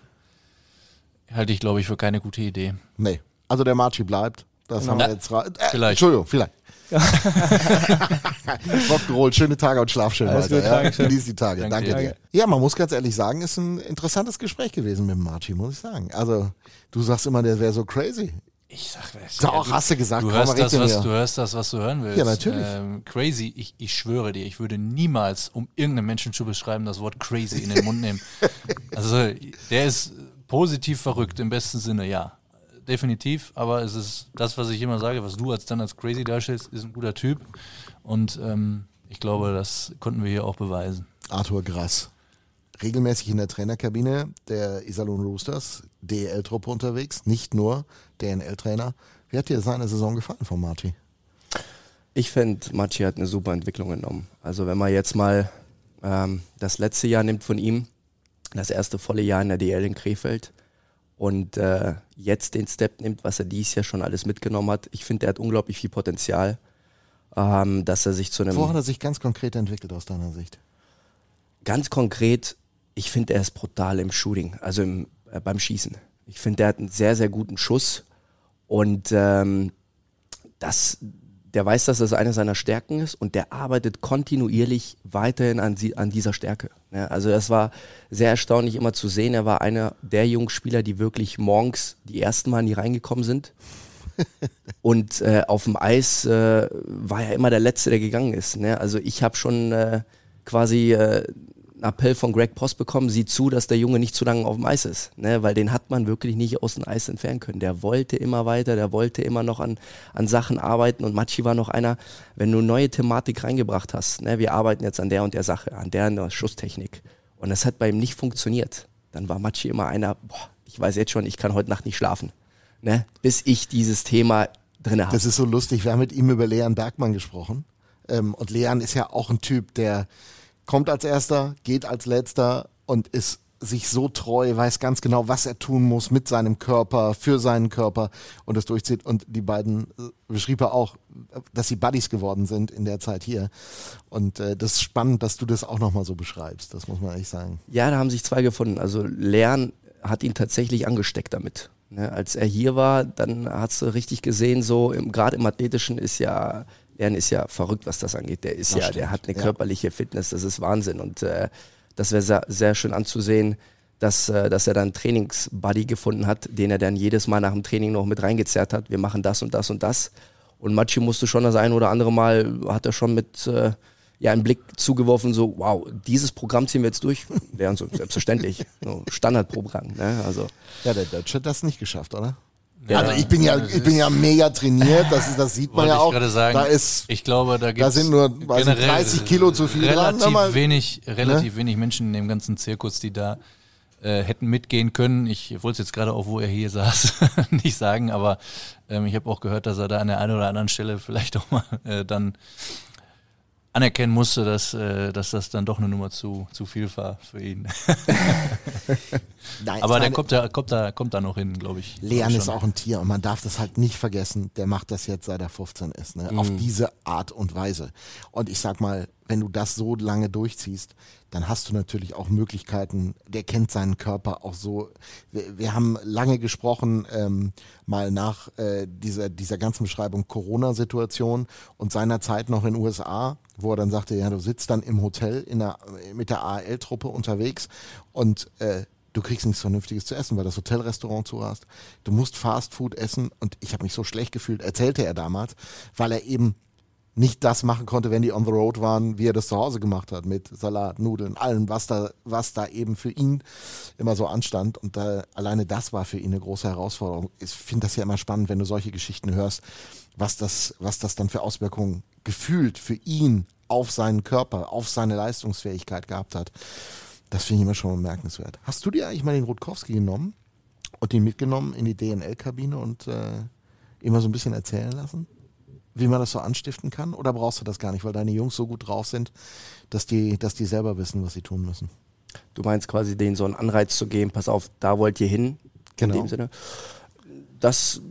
S2: halte ich, glaube ich, für keine gute Idee.
S1: Nee. Also der Marchi bleibt. Das genau. haben wir jetzt. Äh,
S2: vielleicht.
S1: Entschuldigung, vielleicht. Gerollt, schöne Tage und schlaf schön
S5: Alles
S1: weiter.
S5: gut,
S1: ja.
S5: Dankeschön.
S1: Genieß die Tage.
S2: Danke
S1: Danke,
S2: dir.
S1: dir. Ja, man muss ganz ehrlich sagen, ist ein interessantes Gespräch gewesen mit dem Marci, muss ich sagen. Also, du sagst immer, der wäre so crazy.
S2: Ich sag, was,
S1: Doch, hast du gesagt,
S2: Du hörst, das, was, du hörst das, was du hören willst.
S1: Ja, natürlich.
S2: Ähm, crazy, ich, ich schwöre dir, ich würde niemals, um irgendeinen Menschen zu beschreiben, das Wort crazy in den Mund nehmen. Also, der ist positiv verrückt im besten Sinne, ja. Definitiv, aber es ist das, was ich immer sage, was du als dann als crazy darstellst, ist ein guter Typ. Und ähm, ich glaube, das konnten wir hier auch beweisen.
S1: Arthur Grass. Regelmäßig in der Trainerkabine der Iserlohn Roosters, DEL-Truppe unterwegs, nicht nur DNL-Trainer. Wie hat dir seine Saison gefallen von Marci?
S6: Ich finde, Machi hat eine super Entwicklung genommen. Also wenn man jetzt mal ähm, das letzte Jahr nimmt von ihm, das erste volle Jahr in der DL in Krefeld und äh, jetzt den Step nimmt, was er dieses Jahr schon alles mitgenommen hat. Ich finde, er hat unglaublich viel Potenzial, ähm, dass er sich zu einem
S1: Wo hat er sich ganz konkret entwickelt aus deiner Sicht?
S6: ganz konkret, ich finde, er ist brutal im Shooting, also im, äh, beim Schießen. Ich finde, er hat einen sehr, sehr guten Schuss und ähm, das, der weiß, dass das eine seiner Stärken ist und der arbeitet kontinuierlich weiterhin an, sie, an dieser Stärke. Ja, also das war sehr erstaunlich immer zu sehen. Er war einer der jungen Spieler, die wirklich morgens die ersten Mal nie reingekommen sind. Und äh, auf dem Eis äh, war er immer der Letzte, der gegangen ist. Ne? Also ich habe schon äh, quasi äh, einen Appell von Greg Post bekommen, sieh zu, dass der Junge nicht zu lange auf dem Eis ist. Ne? Weil den hat man wirklich nicht aus dem Eis entfernen können. Der wollte immer weiter, der wollte immer noch an, an Sachen arbeiten. Und Machi war noch einer, wenn du neue Thematik reingebracht hast, ne? wir arbeiten jetzt an der und der Sache, an der, und der Schusstechnik. Und das hat bei ihm nicht funktioniert. Dann war Machi immer einer, boah, ich weiß jetzt schon, ich kann heute Nacht nicht schlafen. Ne? Bis ich dieses Thema drinne habe.
S1: Das ist so lustig. Wir haben mit ihm über Leon Bergmann gesprochen. Ähm, und Leon ist ja auch ein Typ, der kommt als Erster, geht als Letzter und ist sich so treu, weiß ganz genau, was er tun muss mit seinem Körper, für seinen Körper und das durchzieht. Und die beiden äh, beschrieb er auch, dass sie Buddies geworden sind in der Zeit hier. Und äh, das ist spannend, dass du das auch nochmal so beschreibst. Das muss man ehrlich sagen.
S6: Ja, da haben sich zwei gefunden. Also Lern hat ihn tatsächlich angesteckt damit. Ne, als er hier war, dann hast du richtig gesehen, so gerade im Athletischen ist ja, Lern ist ja verrückt, was das angeht. Der ist
S1: Das
S6: ja,
S1: stimmt,
S6: der hat eine
S1: ja.
S6: körperliche Fitness, das ist Wahnsinn. Und äh, das wäre sehr, sehr schön anzusehen, dass, äh, dass er dann einen Trainingsbuddy gefunden hat, den er dann jedes Mal nach dem Training noch mit reingezerrt hat. Wir machen das und das und das. Und Machi musste schon das ein oder andere Mal, hat er schon mit äh, ja, einen Blick zugeworfen, so, wow, dieses Programm ziehen wir jetzt durch. Wäre so selbstverständlich. So, Standardprogramm. Ne? Also,
S1: Ja, der Deutsche hat das nicht geschafft, oder?
S2: Ja,
S1: also ich bin ja, ich bin ja mega trainiert, das, ist, das sieht man ja
S2: ich
S1: auch.
S2: gerade sagen,
S1: da ist
S2: ich glaube, da, gibt's
S1: sind nur, weiß
S2: generell
S1: 30 Kilo zu viel dran,
S2: relativ
S1: ne, mal-
S2: wenig, relativ wenig Menschen in dem ganzen Zirkus, die da äh, hätten mitgehen können. Ich wollte es jetzt gerade auch, wo er hier saß, nicht sagen, aber ähm, ich habe auch gehört, dass er da an der einen oder anderen Stelle vielleicht auch mal äh, dann anerkennen musste, dass, äh, dass das dann doch eine Nummer zu, zu viel war für ihn.
S1: Nein,
S2: aber der kommt da, kommt da, kommt da noch hin, glaube ich.
S1: Leon ist auch ein Tier und man darf das halt nicht vergessen. Der macht das jetzt seit er 15 ist, ne? auf diese Art und Weise. Und ich sag mal, wenn du das so lange durchziehst, dann hast du natürlich auch Möglichkeiten. Der kennt seinen Körper auch so. Wir, wir haben lange gesprochen, ähm, mal nach äh, dieser, dieser ganzen Beschreibung Corona-Situation und seiner Zeit noch in den USA, wo er dann sagte, ja, du sitzt dann im Hotel in der, mit der AL-Truppe unterwegs und äh, du kriegst nichts Vernünftiges zu essen, weil das Hotelrestaurant zu hast. Du musst Fast Food essen und ich habe mich so schlecht gefühlt, erzählte er damals, weil er eben nicht das machen konnte, wenn die on the road waren, wie er das zu Hause gemacht hat, mit Salat, Nudeln, allem, was da, was da eben für ihn immer so anstand. Und da, alleine das war für ihn eine große Herausforderung. Ich finde das ja immer spannend, wenn du solche Geschichten hörst, was das, was das dann für Auswirkungen gefühlt für ihn auf seinen Körper, auf seine Leistungsfähigkeit gehabt hat. Das finde ich immer schon bemerkenswert. Hast du dir eigentlich mal den Rutkowski genommen und ihn mitgenommen in die DNL-Kabine und äh, immer so ein bisschen erzählen lassen, wie man das so anstiften kann? Oder brauchst du das gar nicht, weil deine Jungs so gut drauf sind, dass die, dass die selber wissen, was sie tun müssen?
S6: du meinst quasi denen so einen Anreiz zu geben, pass auf, da wollt ihr hin.
S1: Genau.
S6: In dem Sinne. Das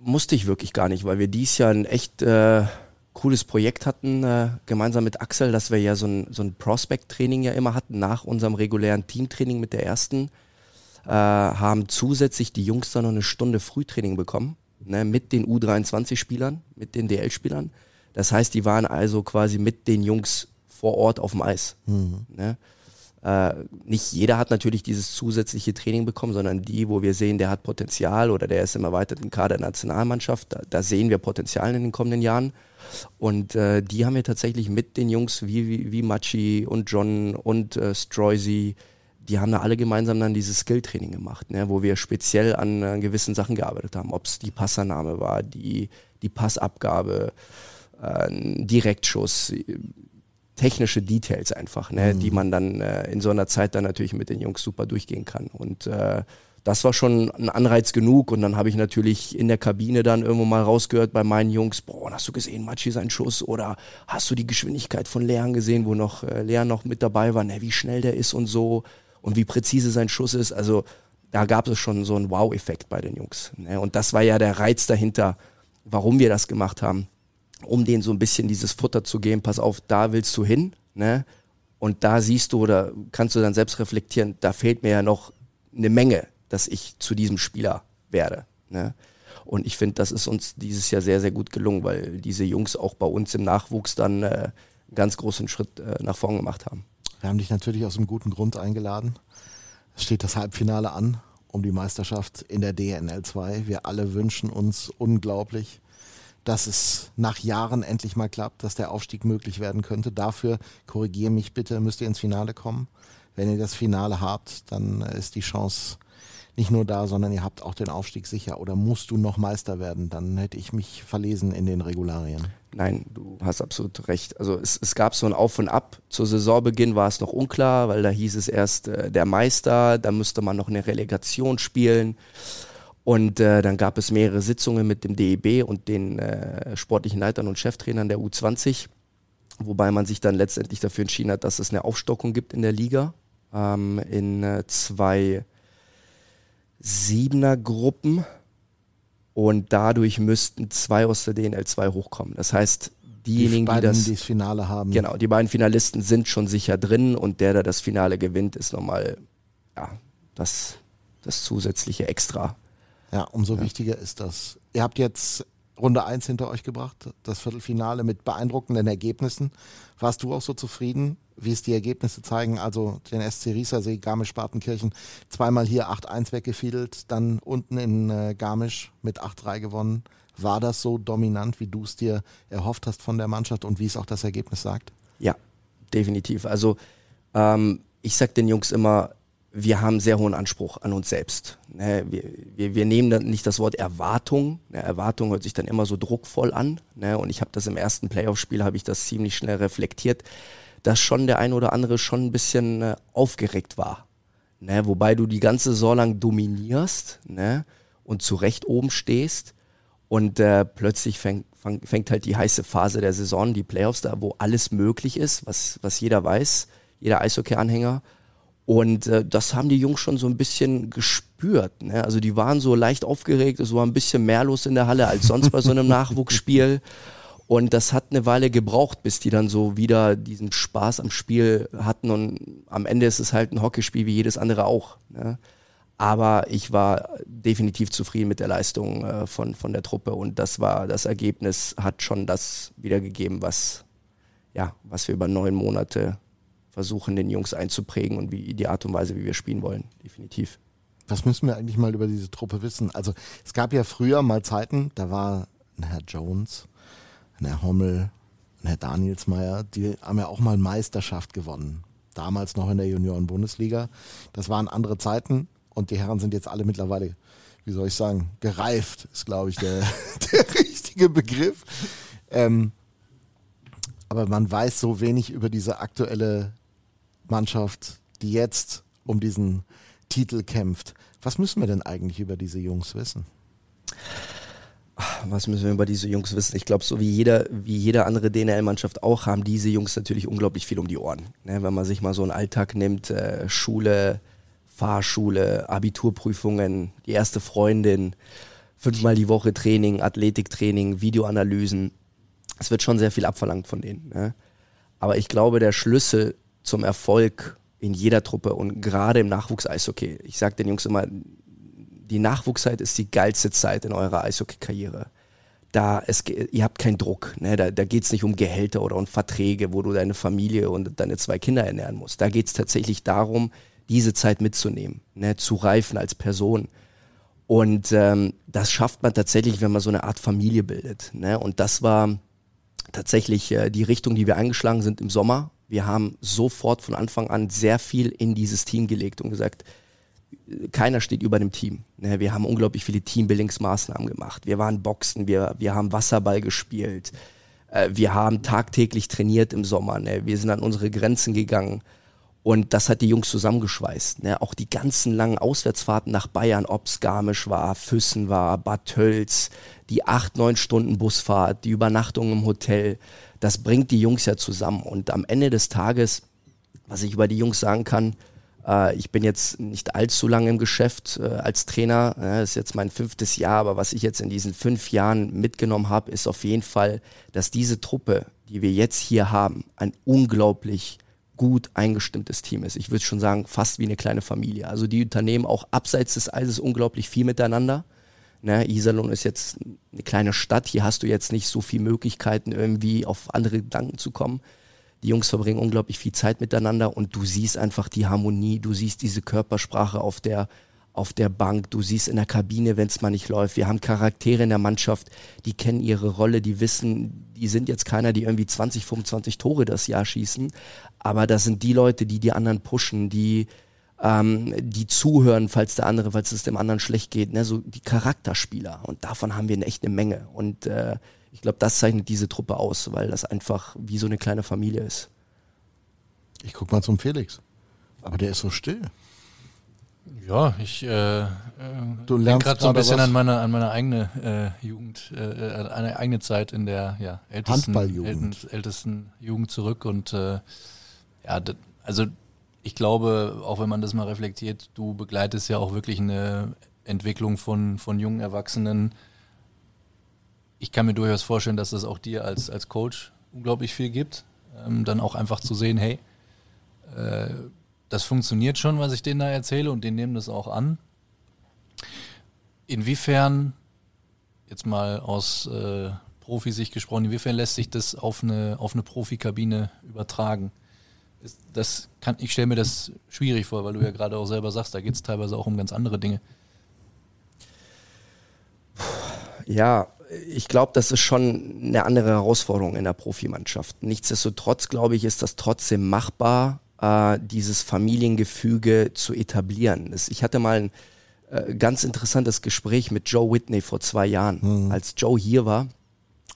S6: musste ich wirklich gar nicht, weil wir dies Jahr ein echt äh, cooles Projekt hatten, äh, gemeinsam mit Axel, dass wir ja so ein, so ein Prospect-Training ja immer hatten, nach unserem regulären Teamtraining mit der ersten, äh, haben zusätzlich die Jungs dann noch eine Stunde Frühtraining bekommen, ne, mit den U23-Spielern, mit den DL-Spielern, Das heißt, die waren also quasi mit den Jungs vor Ort auf dem Eis. Ne? Äh, nicht jeder hat natürlich dieses zusätzliche Training bekommen, sondern die, wo wir sehen, der hat Potenzial oder der ist im erweiterten Kader der Nationalmannschaft. Da, da sehen wir Potenzial in den kommenden Jahren. Und äh, die haben wir tatsächlich mit den Jungs wie, wie, wie Machi und John und äh, Stroisy, die haben da alle gemeinsam dann dieses Skill-Training gemacht, ne, wo wir speziell an äh, gewissen Sachen gearbeitet haben. Ob es die Passername war, die, die Passabgabe, äh, Direktschuss, technische Details einfach, ne, mhm. die man dann äh, in so einer Zeit dann natürlich mit den Jungs super durchgehen kann. Und äh, das war schon ein Anreiz genug. Und dann habe ich natürlich in der Kabine dann irgendwo mal rausgehört bei meinen Jungs, boah, hast du gesehen, Machi sein Schuss? Oder hast du die Geschwindigkeit von Leon gesehen, wo noch äh, Leon noch mit dabei war, ne, wie schnell der ist und so und wie präzise sein Schuss ist. Also da gab es schon so einen Wow-Effekt bei den Jungs. Ne? Und das war ja der Reiz dahinter, warum wir das gemacht haben um denen so ein bisschen dieses Futter zu geben, pass auf, da willst du hin, ne? Und da siehst du oder kannst du dann selbst reflektieren, da fehlt mir ja noch eine Menge, dass ich zu diesem Spieler werde. Ne? Und ich finde, das ist uns dieses Jahr sehr, sehr gut gelungen, weil diese Jungs auch bei uns im Nachwuchs dann äh, einen ganz großen Schritt äh, nach vorn gemacht haben.
S1: Wir haben dich natürlich aus einem guten Grund eingeladen. Es steht das Halbfinale an um die Meisterschaft in der DNL 2. Wir alle wünschen uns unglaublich, dass es nach Jahren endlich mal klappt, dass der Aufstieg möglich werden könnte. Dafür, korrigiere mich bitte, müsst ihr ins Finale kommen. Wenn ihr das Finale habt, dann ist die Chance nicht nur da, sondern ihr habt auch den Aufstieg sicher. Oder musst du noch Meister werden? Dann hätte ich mich verlesen in den Regularien.
S6: Nein, du hast absolut recht. Also es, es gab so ein Auf und Ab. Zu Saisonbeginn war es noch unklar, weil da hieß es erst äh, der Meister, da müsste man noch eine Relegation spielen. Und äh, dann gab es mehrere Sitzungen mit dem DEB und den äh, sportlichen Leitern und Cheftrainern der U20, wobei man sich dann letztendlich dafür entschieden hat, dass es eine Aufstockung gibt in der Liga ähm, in äh, zwei Siebener-Gruppen und dadurch müssten zwei aus der DNL 2 hochkommen. Das heißt, diejenigen,
S1: die, beiden,
S6: die das,
S1: die das Finale haben.
S6: Genau, die beiden Finalisten sind schon sicher drin und der, der das Finale gewinnt, ist nochmal ja, das, das zusätzliche Extra
S1: ja, umso ja. wichtiger ist das. Ihr habt jetzt Runde 1 hinter euch gebracht, das Viertelfinale mit beeindruckenden Ergebnissen. Warst du auch so zufrieden, wie es die Ergebnisse zeigen? Also den SC Riesersee, Garmisch-Partenkirchen, zweimal hier 8-1 weggefiedelt, dann unten in äh, Garmisch mit 8-3 gewonnen. War das so dominant, wie du es dir erhofft hast von der Mannschaft und wie es auch das Ergebnis sagt?
S6: Ja, definitiv. Also ähm, ich sag den Jungs immer, wir haben sehr hohen Anspruch an uns selbst. Ne, wir, wir, wir nehmen dann nicht das Wort Erwartung. Ne, Erwartung hört sich dann immer so druckvoll an. Ne, und ich habe das im ersten Playoff-Spiel, habe ich das ziemlich schnell reflektiert, dass schon der ein oder andere schon ein bisschen äh, aufgeregt war. Ne, wobei du die ganze Saison lang dominierst ne, und zu Recht oben stehst. Und äh, plötzlich fängt, fängt halt die heiße Phase der Saison, die Playoffs da, wo alles möglich ist, was, was jeder weiß, jeder Eishockey-Anhänger. Und äh, das haben die Jungs schon so ein bisschen gespürt. Ne? Also die waren so leicht aufgeregt, es war ein bisschen mehr los in der Halle als sonst bei so einem Nachwuchsspiel. Und das hat eine Weile gebraucht, bis die dann so wieder diesen Spaß am Spiel hatten. Und am Ende ist es halt ein Hockeyspiel wie jedes andere auch. Ne? Aber ich war definitiv zufrieden mit der Leistung äh, von, von der Truppe und das war, das Ergebnis hat schon das wiedergegeben, was, ja, was wir über neun Monate versuchen, den Jungs einzuprägen und wie die Art und Weise, wie wir spielen wollen, definitiv.
S1: Was müssen wir eigentlich mal über diese Truppe wissen? Also es gab ja früher mal Zeiten, da war ein Herr Jones, ein Herr Hommel, ein Herr Danielsmeier, die haben ja auch mal Meisterschaft gewonnen. Damals noch in der Junioren-Bundesliga. Das waren andere Zeiten und die Herren sind jetzt alle mittlerweile, wie soll ich sagen, gereift, ist glaube ich der, der richtige Begriff. Ähm, aber man weiß so wenig über diese aktuelle Mannschaft, die jetzt um diesen Titel kämpft. Was müssen wir denn eigentlich über diese Jungs wissen?
S6: Was müssen wir über diese Jungs wissen? Ich glaube, so wie jeder, wie jede andere DNL-Mannschaft auch, haben diese Jungs natürlich unglaublich viel um die Ohren. Ne, wenn man sich mal so einen Alltag nimmt, äh, Schule, Fahrschule, Abiturprüfungen, die erste Freundin, fünfmal die Woche Training, Athletiktraining, Videoanalysen. Es wird schon sehr viel abverlangt von denen. Ne? Aber ich glaube, der Schlüssel zum Erfolg in jeder Truppe und gerade im Nachwuchs-Eishockey. Ich sage den Jungs immer, die Nachwuchszeit ist die geilste Zeit in eurer Eishockey-Karriere. da es, ihr habt keinen Druck. Ne? Da, da geht es nicht um Gehälter oder um Verträge, wo du deine Familie und deine zwei Kinder ernähren musst. Da geht es tatsächlich darum, diese Zeit mitzunehmen, ne? zu reifen als Person. Und ähm, das schafft man tatsächlich, wenn man so eine Art Familie bildet. Ne? Und das war tatsächlich äh, die Richtung, die wir eingeschlagen sind im Sommer. Wir haben sofort von Anfang an sehr viel in dieses Team gelegt und gesagt, keiner steht über dem Team. Ne, wir haben unglaublich viele Teambuildingsmaßnahmen gemacht. Wir waren Boxen, wir, wir haben Wasserball gespielt. Äh, wir haben tagtäglich trainiert im Sommer. Ne, wir sind an unsere Grenzen gegangen. Und das hat die Jungs zusammengeschweißt. Ne? Auch die ganzen langen Auswärtsfahrten nach Bayern, ob es Garmisch war, Füssen war, Bad Tölz, die acht, neun Stunden Busfahrt, die Übernachtung im Hotel, das bringt die Jungs ja zusammen. Und am Ende des Tages, was ich über die Jungs sagen kann, äh, ich bin jetzt nicht allzu lange im Geschäft äh, als Trainer. Das ist jetzt mein fünftes Jahr, aber was ich jetzt in diesen fünf Jahren mitgenommen habe, ist auf jeden Fall, dass diese Truppe, die wir jetzt hier haben, ein unglaublich gut eingestimmtes Team ist. Ich würde schon sagen, fast wie eine kleine Familie. Also die Unternehmen auch abseits des Eises unglaublich viel miteinander. Ne, Iserlohn ist jetzt eine kleine Stadt. Hier hast du jetzt nicht so viele Möglichkeiten, irgendwie auf andere Gedanken zu kommen. Die Jungs verbringen unglaublich viel Zeit miteinander und du siehst einfach die Harmonie, du siehst diese Körpersprache auf der, auf der Bank, du siehst in der Kabine, wenn es mal nicht läuft. Wir haben Charaktere in der Mannschaft, die kennen ihre Rolle, die wissen, die sind jetzt keiner, die irgendwie 20, 25 Tore das Jahr schießen, aber das sind die Leute, die die anderen pushen, die ähm, die zuhören, falls der andere, falls es dem anderen schlecht geht, ne? so die Charakterspieler und davon haben wir echt eine Menge und äh, ich glaube, das zeichnet diese Truppe aus, weil das einfach wie so eine kleine Familie ist.
S1: Ich guck mal zum Felix. Aber der ist so still.
S2: Ja, ich äh,
S1: du lernst
S2: gerade so ein bisschen was? an meine, an meine eigene äh, Jugend, äh, an eine eigene Zeit in der ja, ältesten, ältesten, ältesten Jugend zurück und äh, ja, also ich glaube, auch wenn man das mal reflektiert, du begleitest ja auch wirklich eine Entwicklung von, von jungen Erwachsenen, ich kann mir durchaus vorstellen, dass das auch dir als, als Coach unglaublich viel gibt. Ähm, dann auch einfach zu sehen, hey, äh, das funktioniert schon, was ich denen da erzähle und die nehmen das auch an. Inwiefern, jetzt mal aus äh, Profisicht gesprochen, inwiefern lässt sich das auf eine, auf eine Profikabine übertragen? Das kann, ich stelle mir das schwierig vor, weil du ja gerade auch selber sagst, da geht es teilweise auch um ganz andere Dinge.
S6: Ja, ich glaube, das ist schon eine andere Herausforderung in der Profimannschaft. Nichtsdestotrotz, glaube ich, ist das trotzdem machbar, äh, dieses Familiengefüge zu etablieren. Ich hatte mal ein äh, ganz interessantes Gespräch mit Joe Whitney vor zwei Jahren, mhm. als Joe hier war.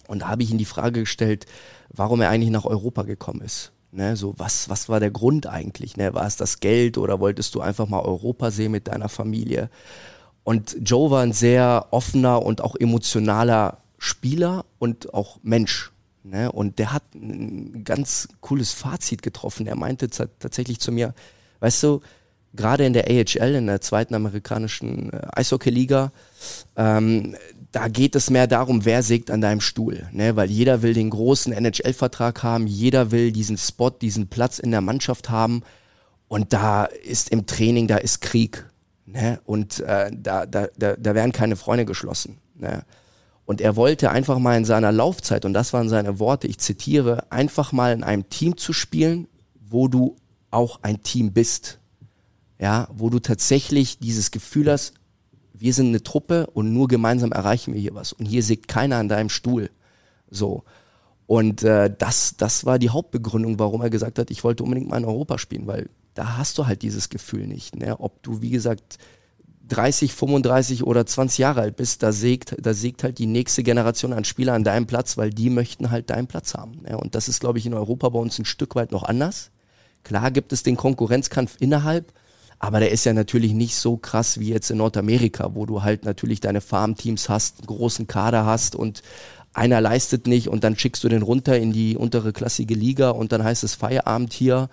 S6: Und da habe ich ihn die Frage gestellt, warum er eigentlich nach Europa gekommen ist. Ne, so was, was war der Grund eigentlich? Ne? War es das Geld oder wolltest du einfach mal Europa sehen mit deiner Familie? Und Joe war ein sehr offener und auch emotionaler Spieler und auch Mensch. Ne? Und der hat ein ganz cooles Fazit getroffen. Er meinte tatsächlich zu mir, weißt du, gerade in der AHL, in der zweiten amerikanischen äh, Eishockey-Liga, ähm, da geht es mehr darum, wer sägt an deinem Stuhl. Ne? Weil jeder will den großen NHL-Vertrag haben, jeder will diesen Spot, diesen Platz in der Mannschaft haben. Und da ist im Training, da ist Krieg. Ne? Und äh, da, da, da, da werden keine Freunde geschlossen. Ne? Und er wollte einfach mal in seiner Laufzeit, und das waren seine Worte, ich zitiere, einfach mal in einem Team zu spielen, wo du auch ein Team bist. Ja, wo du tatsächlich dieses Gefühl hast, wir sind eine Truppe und nur gemeinsam erreichen wir hier was. Und hier sägt keiner an deinem Stuhl. So. Und äh, das, das war die Hauptbegründung, warum er gesagt hat, ich wollte unbedingt mal in Europa spielen, weil da hast du halt dieses Gefühl nicht. Ne? Ob du, wie gesagt, 30, 35 oder 20 Jahre alt bist, da sägt, da sägt halt die nächste Generation an Spieler an deinem Platz, weil die möchten halt deinen Platz haben. Ne? Und das ist, glaube ich, in Europa bei uns ein Stück weit noch anders. Klar gibt es den Konkurrenzkampf innerhalb, aber der ist ja natürlich nicht so krass wie jetzt in Nordamerika, wo du halt natürlich deine Farmteams hast, einen großen Kader hast und einer leistet nicht und dann schickst du den runter in die untere klassige Liga und dann heißt es Feierabend hier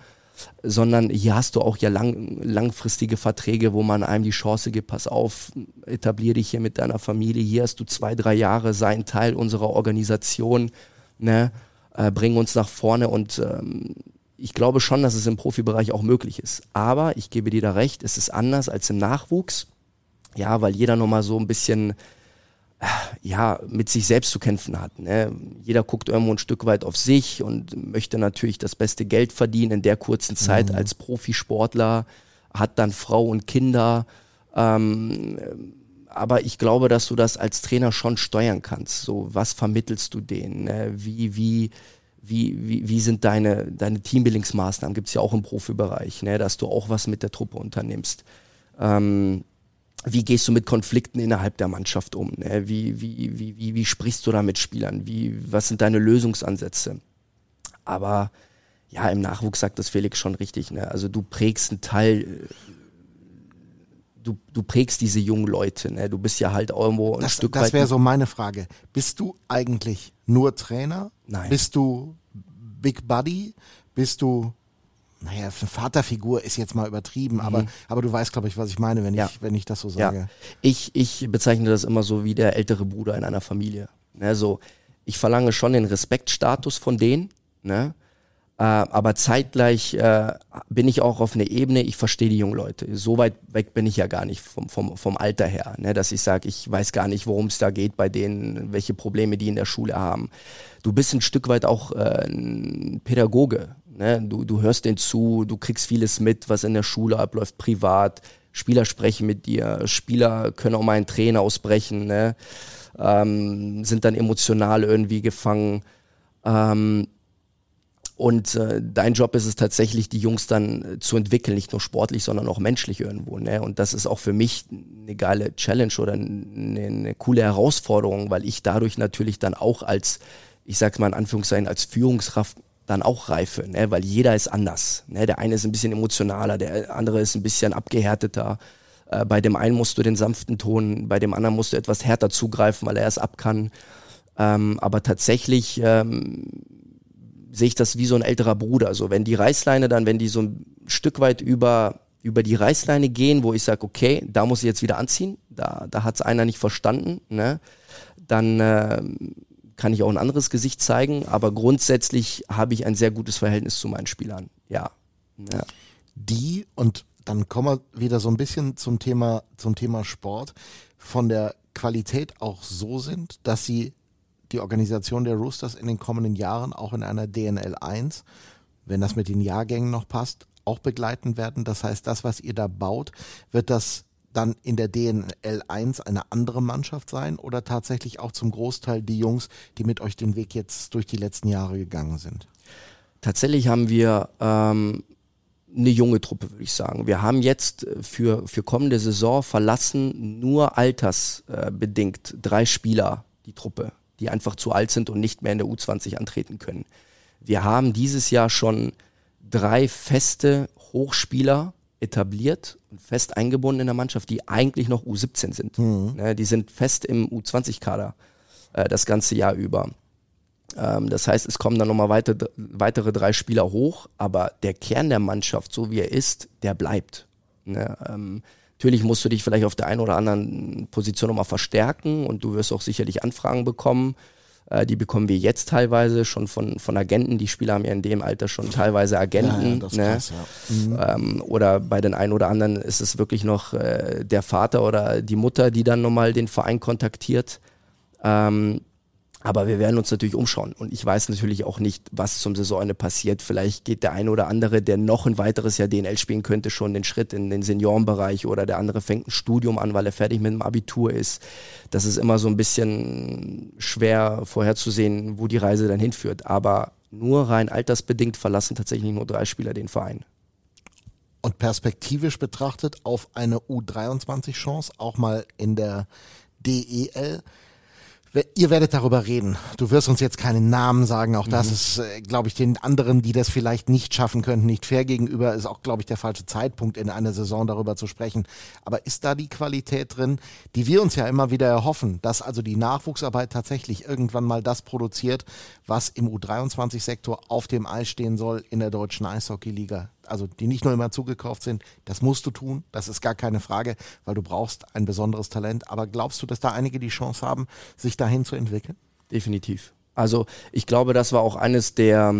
S6: sondern hier hast du auch ja lang, langfristige Verträge, wo man einem die Chance gibt, pass auf, etablier dich hier mit deiner Familie, hier hast du zwei, drei Jahre, sei ein Teil unserer Organisation, ne, äh, bring uns nach vorne und ähm, ich glaube schon, dass es im Profibereich auch möglich ist. Aber ich gebe dir da recht, es ist anders als im Nachwuchs. Ja, weil jeder nochmal so ein bisschen ja, mit sich selbst zu kämpfen hat. Ne? Jeder guckt irgendwo ein Stück weit auf sich und möchte natürlich das beste Geld verdienen in der kurzen Zeit mhm. als Profisportler, hat dann Frau und Kinder. Ähm, aber ich glaube, dass du das als Trainer schon steuern kannst. So, was vermittelst du denen? Ne? Wie, wie, wie, wie, wie sind deine, deine Teambuildingsmaßnahmen? Gibt es ja auch im Profibereich, ne? dass du auch was mit der Truppe unternimmst. Ähm, wie gehst du mit Konflikten innerhalb der Mannschaft um? Ne? Wie, wie, wie, wie, wie sprichst du da mit Spielern? Wie, was sind deine Lösungsansätze? Aber ja, im Nachwuchs sagt das Felix schon richtig. Ne? Also du prägst einen Teil, du, du prägst diese jungen Leute. Ne? Du bist ja halt irgendwo ein
S1: das,
S6: Stück
S1: das
S6: weit.
S1: Das wäre so meine Frage. Bist du eigentlich nur Trainer?
S6: Nein.
S1: Bist du Big Buddy? Bist du naja, Vaterfigur ist jetzt mal übertrieben, aber, mhm. aber du weißt, glaube ich, was ich meine, wenn, ja. ich, wenn ich das so sage. Ja.
S6: Ich, ich bezeichne das immer so wie der ältere Bruder in einer Familie. Ne, so, ich verlange schon den Respektstatus von denen, ne? Äh, aber zeitgleich äh, bin ich auch auf einer Ebene, ich verstehe die jungen Leute. So weit weg bin ich ja gar nicht vom, vom, vom Alter her, ne? dass ich sage, ich weiß gar nicht, worum es da geht bei denen, welche Probleme die in der Schule haben. Du bist ein Stück weit auch äh, ein Pädagoge. Ne? Du, du hörst denen zu, du kriegst vieles mit, was in der Schule abläuft, privat. Spieler sprechen mit dir, Spieler können auch mal einen Trainer ausbrechen, ne? ähm, sind dann emotional irgendwie gefangen. Ähm, und äh, dein Job ist es tatsächlich, die Jungs dann äh, zu entwickeln, nicht nur sportlich, sondern auch menschlich irgendwo. Ne? Und das ist auch für mich eine geile Challenge oder eine, eine coole Herausforderung, weil ich dadurch natürlich dann auch als, ich sag's mal in Anführungszeichen, als Führungskraft dann auch reife, ne? weil jeder ist anders. Ne? Der eine ist ein bisschen emotionaler, der andere ist ein bisschen abgehärteter. Äh, bei dem einen musst du den sanften Ton, bei dem anderen musst du etwas härter zugreifen, weil er es ab kann. Ähm, aber tatsächlich ähm, sehe ich das wie so ein älterer Bruder. So, wenn die Reißleine dann, wenn die so ein Stück weit über, über die Reißleine gehen, wo ich sage, okay, da muss ich jetzt wieder anziehen, da, da hat es einer nicht verstanden, ne? dann äh, kann ich auch ein anderes Gesicht zeigen, aber grundsätzlich habe ich ein sehr gutes Verhältnis zu meinen Spielern. Ja. ja.
S1: Die, und dann kommen wir wieder so ein bisschen zum Thema, zum Thema Sport, von der Qualität auch so sind, dass sie die Organisation der Roosters in den kommenden Jahren auch in einer DNL 1, wenn das mit den Jahrgängen noch passt, auch begleiten werden. Das heißt, das, was ihr da baut, wird das dann in der DNL 1 eine andere Mannschaft sein oder tatsächlich auch zum Großteil die Jungs, die mit euch den Weg jetzt durch die letzten Jahre gegangen sind?
S6: Tatsächlich haben wir ähm, eine junge Truppe, würde ich sagen. Wir haben jetzt für, für kommende Saison verlassen nur altersbedingt äh, drei Spieler die Truppe, die einfach zu alt sind und nicht mehr in der U20 antreten können. Wir haben dieses Jahr schon drei feste Hochspieler etabliert und fest eingebunden in der Mannschaft, die eigentlich noch U17 sind. Mhm. Ne, die sind fest im U20-Kader äh, das ganze Jahr über. Ähm, das heißt, es kommen dann nochmal weiter, weitere drei Spieler hoch, aber der Kern der Mannschaft, so wie er ist, der bleibt. Ne? Ähm, natürlich musst du dich vielleicht auf der einen oder anderen Position nochmal verstärken und du wirst auch sicherlich Anfragen bekommen. Äh, die bekommen wir jetzt teilweise schon von, von Agenten. Die Spieler haben ja in dem Alter schon teilweise Agenten. Ja, ja, ne? krass, mhm. ähm, oder bei den einen oder anderen ist es wirklich noch äh, der Vater oder die Mutter, die dann nochmal den Verein kontaktiert. Ähm, aber wir werden uns natürlich umschauen. Und ich weiß natürlich auch nicht, was zum Saisonende passiert. Vielleicht geht der eine oder andere, der noch ein weiteres Jahr DNL spielen könnte, schon den Schritt in den Seniorenbereich oder der andere fängt ein Studium an, weil er fertig mit dem Abitur ist. Das ist immer so ein bisschen schwer vorherzusehen, wo die Reise dann hinführt. Aber nur rein altersbedingt verlassen tatsächlich nur drei Spieler den Verein.
S1: Und perspektivisch betrachtet auf eine U23-Chance, auch mal in der DEL Ihr werdet darüber reden. Du wirst uns jetzt keinen Namen sagen. Auch das mhm. ist, äh, glaube ich, den anderen, die das vielleicht nicht schaffen könnten, nicht fair gegenüber. Ist auch, glaube ich, der falsche Zeitpunkt in einer Saison darüber zu sprechen. Aber ist da die Qualität drin, die wir uns ja immer wieder erhoffen, dass also die Nachwuchsarbeit tatsächlich irgendwann mal das produziert, was im U23-Sektor auf dem Eis stehen soll in der deutschen Eishockeyliga? Also die nicht nur immer zugekauft sind, das musst du tun, das ist gar keine Frage, weil du brauchst ein besonderes Talent. Aber glaubst du, dass da einige die Chance haben, sich dahin zu entwickeln?
S6: Definitiv. Also ich glaube, das war auch eines der,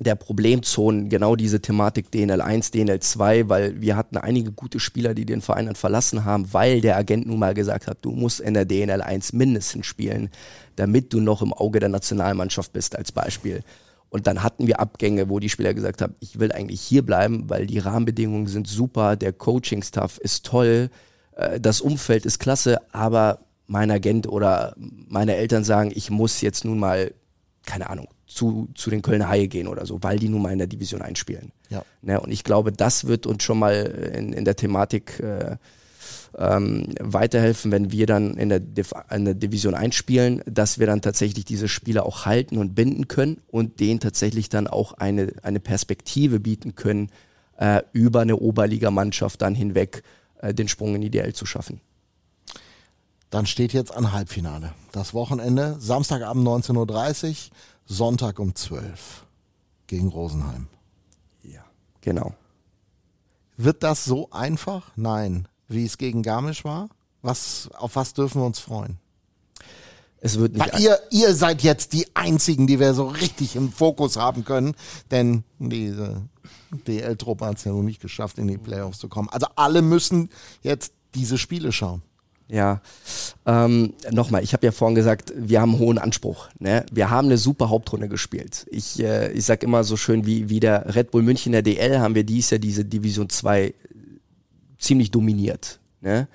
S6: der Problemzonen genau diese Thematik DNL1, DNL2, weil wir hatten einige gute Spieler, die den Verein dann verlassen haben, weil der Agent nun mal gesagt hat, du musst in der DNL1 mindestens spielen, damit du noch im Auge der Nationalmannschaft bist als Beispiel. Und dann hatten wir Abgänge, wo die Spieler gesagt haben, ich will eigentlich hier bleiben, weil die Rahmenbedingungen sind super, der Coaching-Staff ist toll, äh, das Umfeld ist klasse, aber mein Agent oder meine Eltern sagen, ich muss jetzt nun mal, keine Ahnung, zu, zu den Kölner Haie gehen oder so, weil die nun mal in der Division einspielen.
S1: Ja.
S6: Ne, und ich glaube, das wird uns schon mal in, in der Thematik äh, ähm, weiterhelfen, wenn wir dann in der, Div in der Division einspielen, dass wir dann tatsächlich diese Spieler auch halten und binden können und denen tatsächlich dann auch eine, eine Perspektive bieten können, äh, über eine Oberligamannschaft dann hinweg äh, den Sprung in die DL zu schaffen.
S1: Dann steht jetzt ein Halbfinale. Das Wochenende, Samstagabend 19.30 Uhr, Sonntag um 12 Uhr gegen Rosenheim.
S6: Ja, genau.
S1: Wird das so einfach? Nein. Wie es gegen Garmisch war? Was, auf was dürfen wir uns freuen?
S6: Es wird nicht
S1: Weil ihr, ihr seid jetzt die einzigen, die wir so richtig im Fokus haben können, denn diese DL-Truppe hat es ja noch nicht geschafft, in die Playoffs zu kommen. Also alle müssen jetzt diese Spiele schauen.
S6: Ja, ähm, nochmal, ich habe ja vorhin gesagt, wir haben einen hohen Anspruch. Ne? Wir haben eine super Hauptrunde gespielt. Ich, äh, ich sag immer so schön, wie, wie der Red Bull München der DL haben wir dies Jahr diese Division 2 ziemlich dominiert. Ne?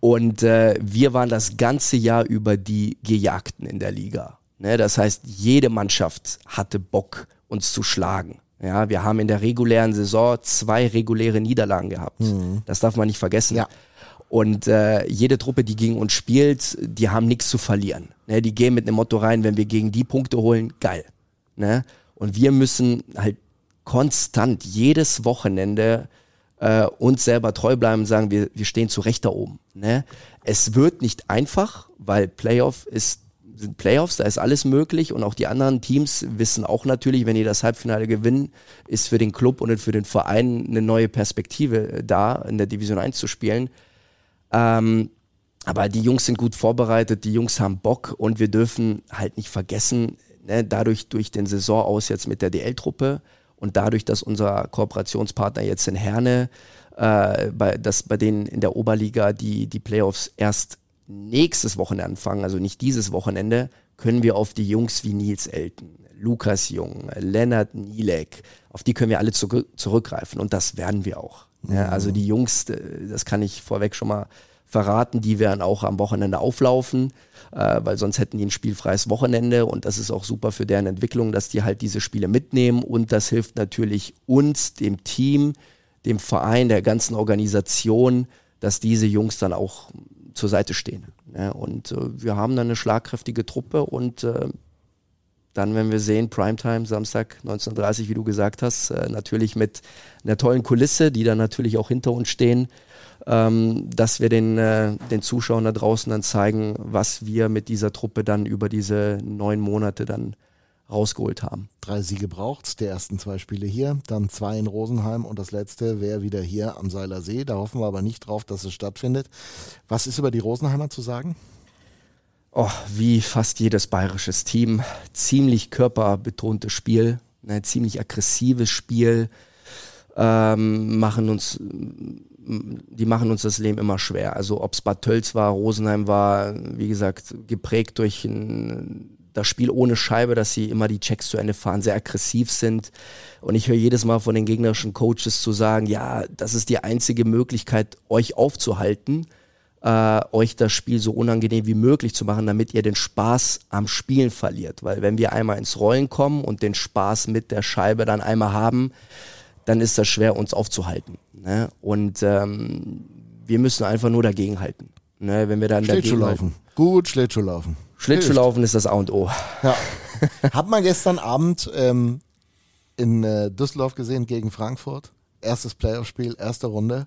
S6: Und äh, wir waren das ganze Jahr über die Gejagten in der Liga. Ne? Das heißt, jede Mannschaft hatte Bock, uns zu schlagen. Ja, wir haben in der regulären Saison zwei reguläre Niederlagen gehabt. Das darf man nicht vergessen.
S1: Ja.
S6: Und äh, jede Truppe, die gegen uns spielt, die haben nichts zu verlieren. Ne? Die gehen mit einem Motto rein, wenn wir gegen die Punkte holen, geil. Ne? Und wir müssen halt konstant jedes Wochenende äh, uns selber treu bleiben und sagen, wir, wir stehen zu Recht da oben. Ne? Es wird nicht einfach, weil Playoff ist sind Playoffs, da ist alles möglich und auch die anderen Teams wissen auch natürlich, wenn die das Halbfinale gewinnen, ist für den Club und für den Verein eine neue Perspektive äh, da, in der Division 1 zu spielen. Ähm, aber die Jungs sind gut vorbereitet, die Jungs haben Bock und wir dürfen halt nicht vergessen, ne, dadurch durch den Saison aus jetzt mit der DL-Truppe und dadurch, dass unser Kooperationspartner jetzt in Herne, äh, bei, dass bei denen in der Oberliga die, die Playoffs erst nächstes Wochenende anfangen, also nicht dieses Wochenende, können wir auf die Jungs wie Nils Elton, Lukas Jung, Lennart Nielek, auf die können wir alle zurück, zurückgreifen und das werden wir auch. Ja, also die Jungs, äh, das kann ich vorweg schon mal verraten, die werden auch am Wochenende auflaufen, äh, weil sonst hätten die ein spielfreies Wochenende und das ist auch super für deren Entwicklung, dass die halt diese Spiele mitnehmen und das hilft natürlich uns, dem Team, dem Verein, der ganzen Organisation, dass diese Jungs dann auch zur Seite stehen. Ja, und äh, wir haben dann eine schlagkräftige Truppe und äh, dann, wenn wir sehen, Primetime, Samstag 19.30 wie du gesagt hast, äh, natürlich mit einer tollen Kulisse, die dann natürlich auch hinter uns stehen, ähm, dass wir den, äh, den Zuschauern da draußen dann zeigen, was wir mit dieser Truppe dann über diese neun Monate dann rausgeholt haben.
S1: Drei Siege braucht's, die ersten zwei Spiele hier, dann zwei in Rosenheim und das letzte wäre wieder hier am Seiler See. Da hoffen wir aber nicht drauf, dass es stattfindet. Was ist über die Rosenheimer zu sagen?
S6: Oh, wie fast jedes bayerisches Team. Ziemlich körperbetontes Spiel, ne, ziemlich aggressives Spiel. Ähm, machen uns, die machen uns das Leben immer schwer. Also ob es Bad Tölz war, Rosenheim war, wie gesagt, geprägt durch ein, das Spiel ohne Scheibe, dass sie immer die Checks zu Ende fahren, sehr aggressiv sind. Und ich höre jedes Mal von den gegnerischen Coaches zu sagen, ja, das ist die einzige Möglichkeit, euch aufzuhalten äh, euch das Spiel so unangenehm wie möglich zu machen, damit ihr den Spaß am Spielen verliert. Weil wenn wir einmal ins Rollen kommen und den Spaß mit der Scheibe dann einmal haben, dann ist das schwer, uns aufzuhalten. Ne? Und ähm, wir müssen einfach nur dagegenhalten. Ne? Wenn wir dann
S1: Schlittschuhlaufen. Gut Schlittschuhlaufen.
S6: Schlittschuhlaufen ist das A und O.
S1: Ja. Hat man gestern Abend ähm, in äh, Düsseldorf gesehen gegen Frankfurt. Erstes Playoff-Spiel, erste Runde.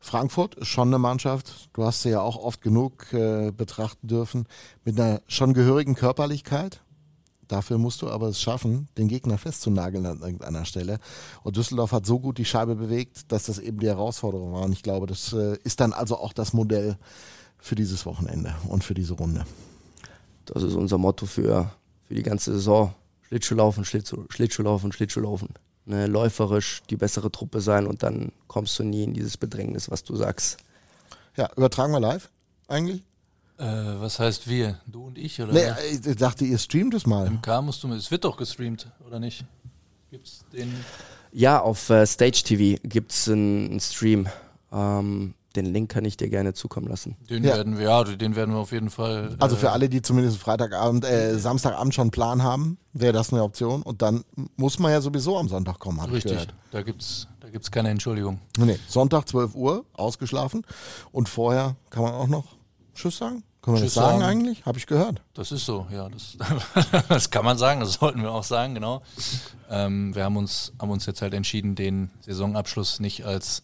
S1: Frankfurt ist schon eine Mannschaft, du hast sie ja auch oft genug äh, betrachten dürfen, mit einer schon gehörigen Körperlichkeit. Dafür musst du aber es schaffen, den Gegner festzunageln an irgendeiner Stelle. Und Düsseldorf hat so gut die Scheibe bewegt, dass das eben die Herausforderung war. Und ich glaube, das äh, ist dann also auch das Modell für dieses Wochenende und für diese Runde.
S6: Das ist unser Motto für, für die ganze Saison. Schlittschuhlaufen, Schlittschuh, Schlittschuhlaufen, Schlittschuhlaufen. Ne, läuferisch die bessere Truppe sein und dann kommst du nie in dieses Bedrängnis, was du sagst.
S1: Ja, übertragen wir live eigentlich?
S2: Äh, was heißt wir? Du und ich? Oder
S1: Nee,
S2: was?
S1: ich dachte, ihr streamt es mal.
S2: MK musst du, es wird doch gestreamt, oder nicht? Gibt's den?
S6: Ja, auf äh, Stage TV gibt es einen, einen Stream. Ähm, den Link kann ich dir gerne zukommen lassen.
S2: Den
S1: Ja.
S2: werden wir, ja, den werden wir auf jeden Fall.
S1: Also
S2: äh,
S1: für alle, die zumindest Freitagabend, äh, Samstagabend schon einen Plan haben, wäre das eine Option. Und dann muss man ja sowieso am Sonntag kommen, habe ich
S2: Richtig,
S1: gehört.
S2: da gibt's, da gibt's keine Entschuldigung.
S1: Nee, Sonntag 12 Uhr, ausgeschlafen. Und vorher kann man auch noch Tschüss sagen? Können wir
S2: Tschüss
S1: das sagen,
S2: sagen.
S1: eigentlich? Habe ich gehört.
S2: Das ist so, ja. Das, das kann man sagen, das sollten wir auch sagen, genau. Ähm, wir haben uns, haben uns jetzt halt entschieden, den Saisonabschluss nicht als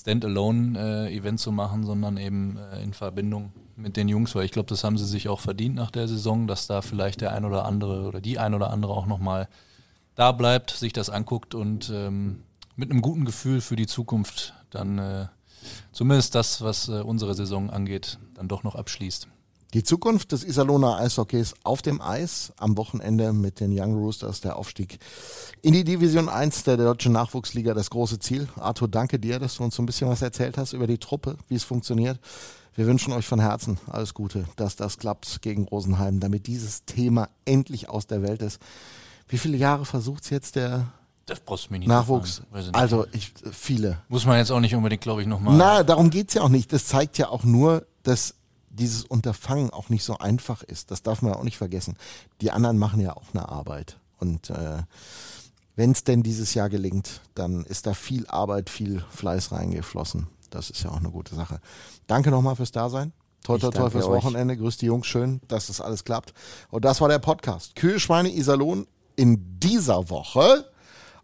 S2: Standalone-Event zu machen, sondern eben äh, in Verbindung mit den Jungs, weil ich glaube, das haben sie sich auch verdient nach der Saison, dass da vielleicht der ein oder andere oder die ein oder andere auch nochmal da bleibt, sich das anguckt und ähm, mit einem guten Gefühl für die Zukunft dann äh, zumindest das, was äh, unsere Saison angeht, dann doch noch abschließt.
S1: Die Zukunft des Iserlohner Eishockeys auf dem Eis am Wochenende mit den Young Roosters, der Aufstieg in die Division 1 der deutschen Nachwuchsliga, das große Ziel. Arthur, danke dir, dass du uns so ein bisschen was erzählt hast über die Truppe, wie es funktioniert. Wir wünschen euch von Herzen alles Gute, dass das klappt gegen Rosenheim, damit dieses Thema endlich aus der Welt ist. Wie viele Jahre versucht es jetzt der
S2: Das brauchst du mir nicht
S1: Nachwuchs?
S2: nicht.
S1: Also ich, viele.
S2: Muss man jetzt auch nicht unbedingt, glaube ich, nochmal.
S1: Na, darum geht's ja auch nicht. Das zeigt ja auch nur, dass dieses Unterfangen auch nicht so einfach ist. Das darf man ja auch nicht vergessen. Die anderen machen ja auch eine Arbeit. Und äh, wenn es denn dieses Jahr gelingt, dann ist da viel Arbeit, viel Fleiß reingeflossen. Das ist ja auch eine gute Sache. Danke nochmal fürs Dasein. Toi, toi, toi fürs
S6: euch.
S1: Wochenende. Grüß die Jungs. Schön, dass das alles klappt. Und das war der Podcast. Kühe, Schweine, Iserlohn in dieser Woche.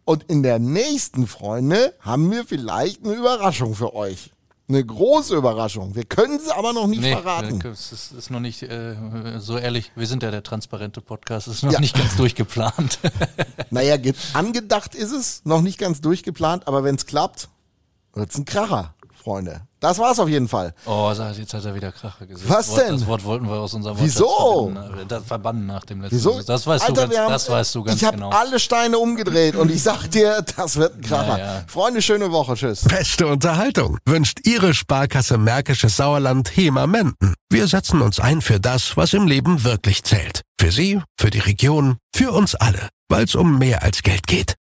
S1: Und in der nächsten, Freunde, haben wir vielleicht eine Überraschung für euch. Eine große Überraschung. Wir können sie aber noch nicht
S2: Nee,
S1: verraten.
S2: äh, es ist, ist noch nicht äh, so ehrlich. Wir sind ja der transparente Podcast. Es ist noch
S1: Ja.
S2: nicht ganz durchgeplant.
S1: Naja, ge- angedacht ist es, noch nicht ganz durchgeplant, aber wenn es klappt, wird's ein Kracher, Freunde. Das war's auf jeden Fall.
S2: oh, sag, jetzt hat er wieder Kracher gesagt.
S1: Was
S2: das Wort,
S1: denn?
S2: Das Wort wollten wir aus unserem
S1: Wieso?
S2: Das verbannen nach dem letzten.
S1: Wieso?
S2: Das weißt
S1: Alter,
S2: du ganz,
S1: wir haben-
S2: das weißt du ganz
S1: ich habe
S2: genau.
S1: alle Steine umgedreht und ich sag dir, das wird ein Kracher.
S2: Ja, ja.
S1: Freunde, schöne Woche. Tschüss.
S4: Beste Unterhaltung wünscht Ihre Sparkasse Märkisches Sauerland HEMA Menden. Wir setzen uns ein für das, was im Leben wirklich zählt. Für Sie, für die Region, für uns alle. Weil es um mehr als Geld geht.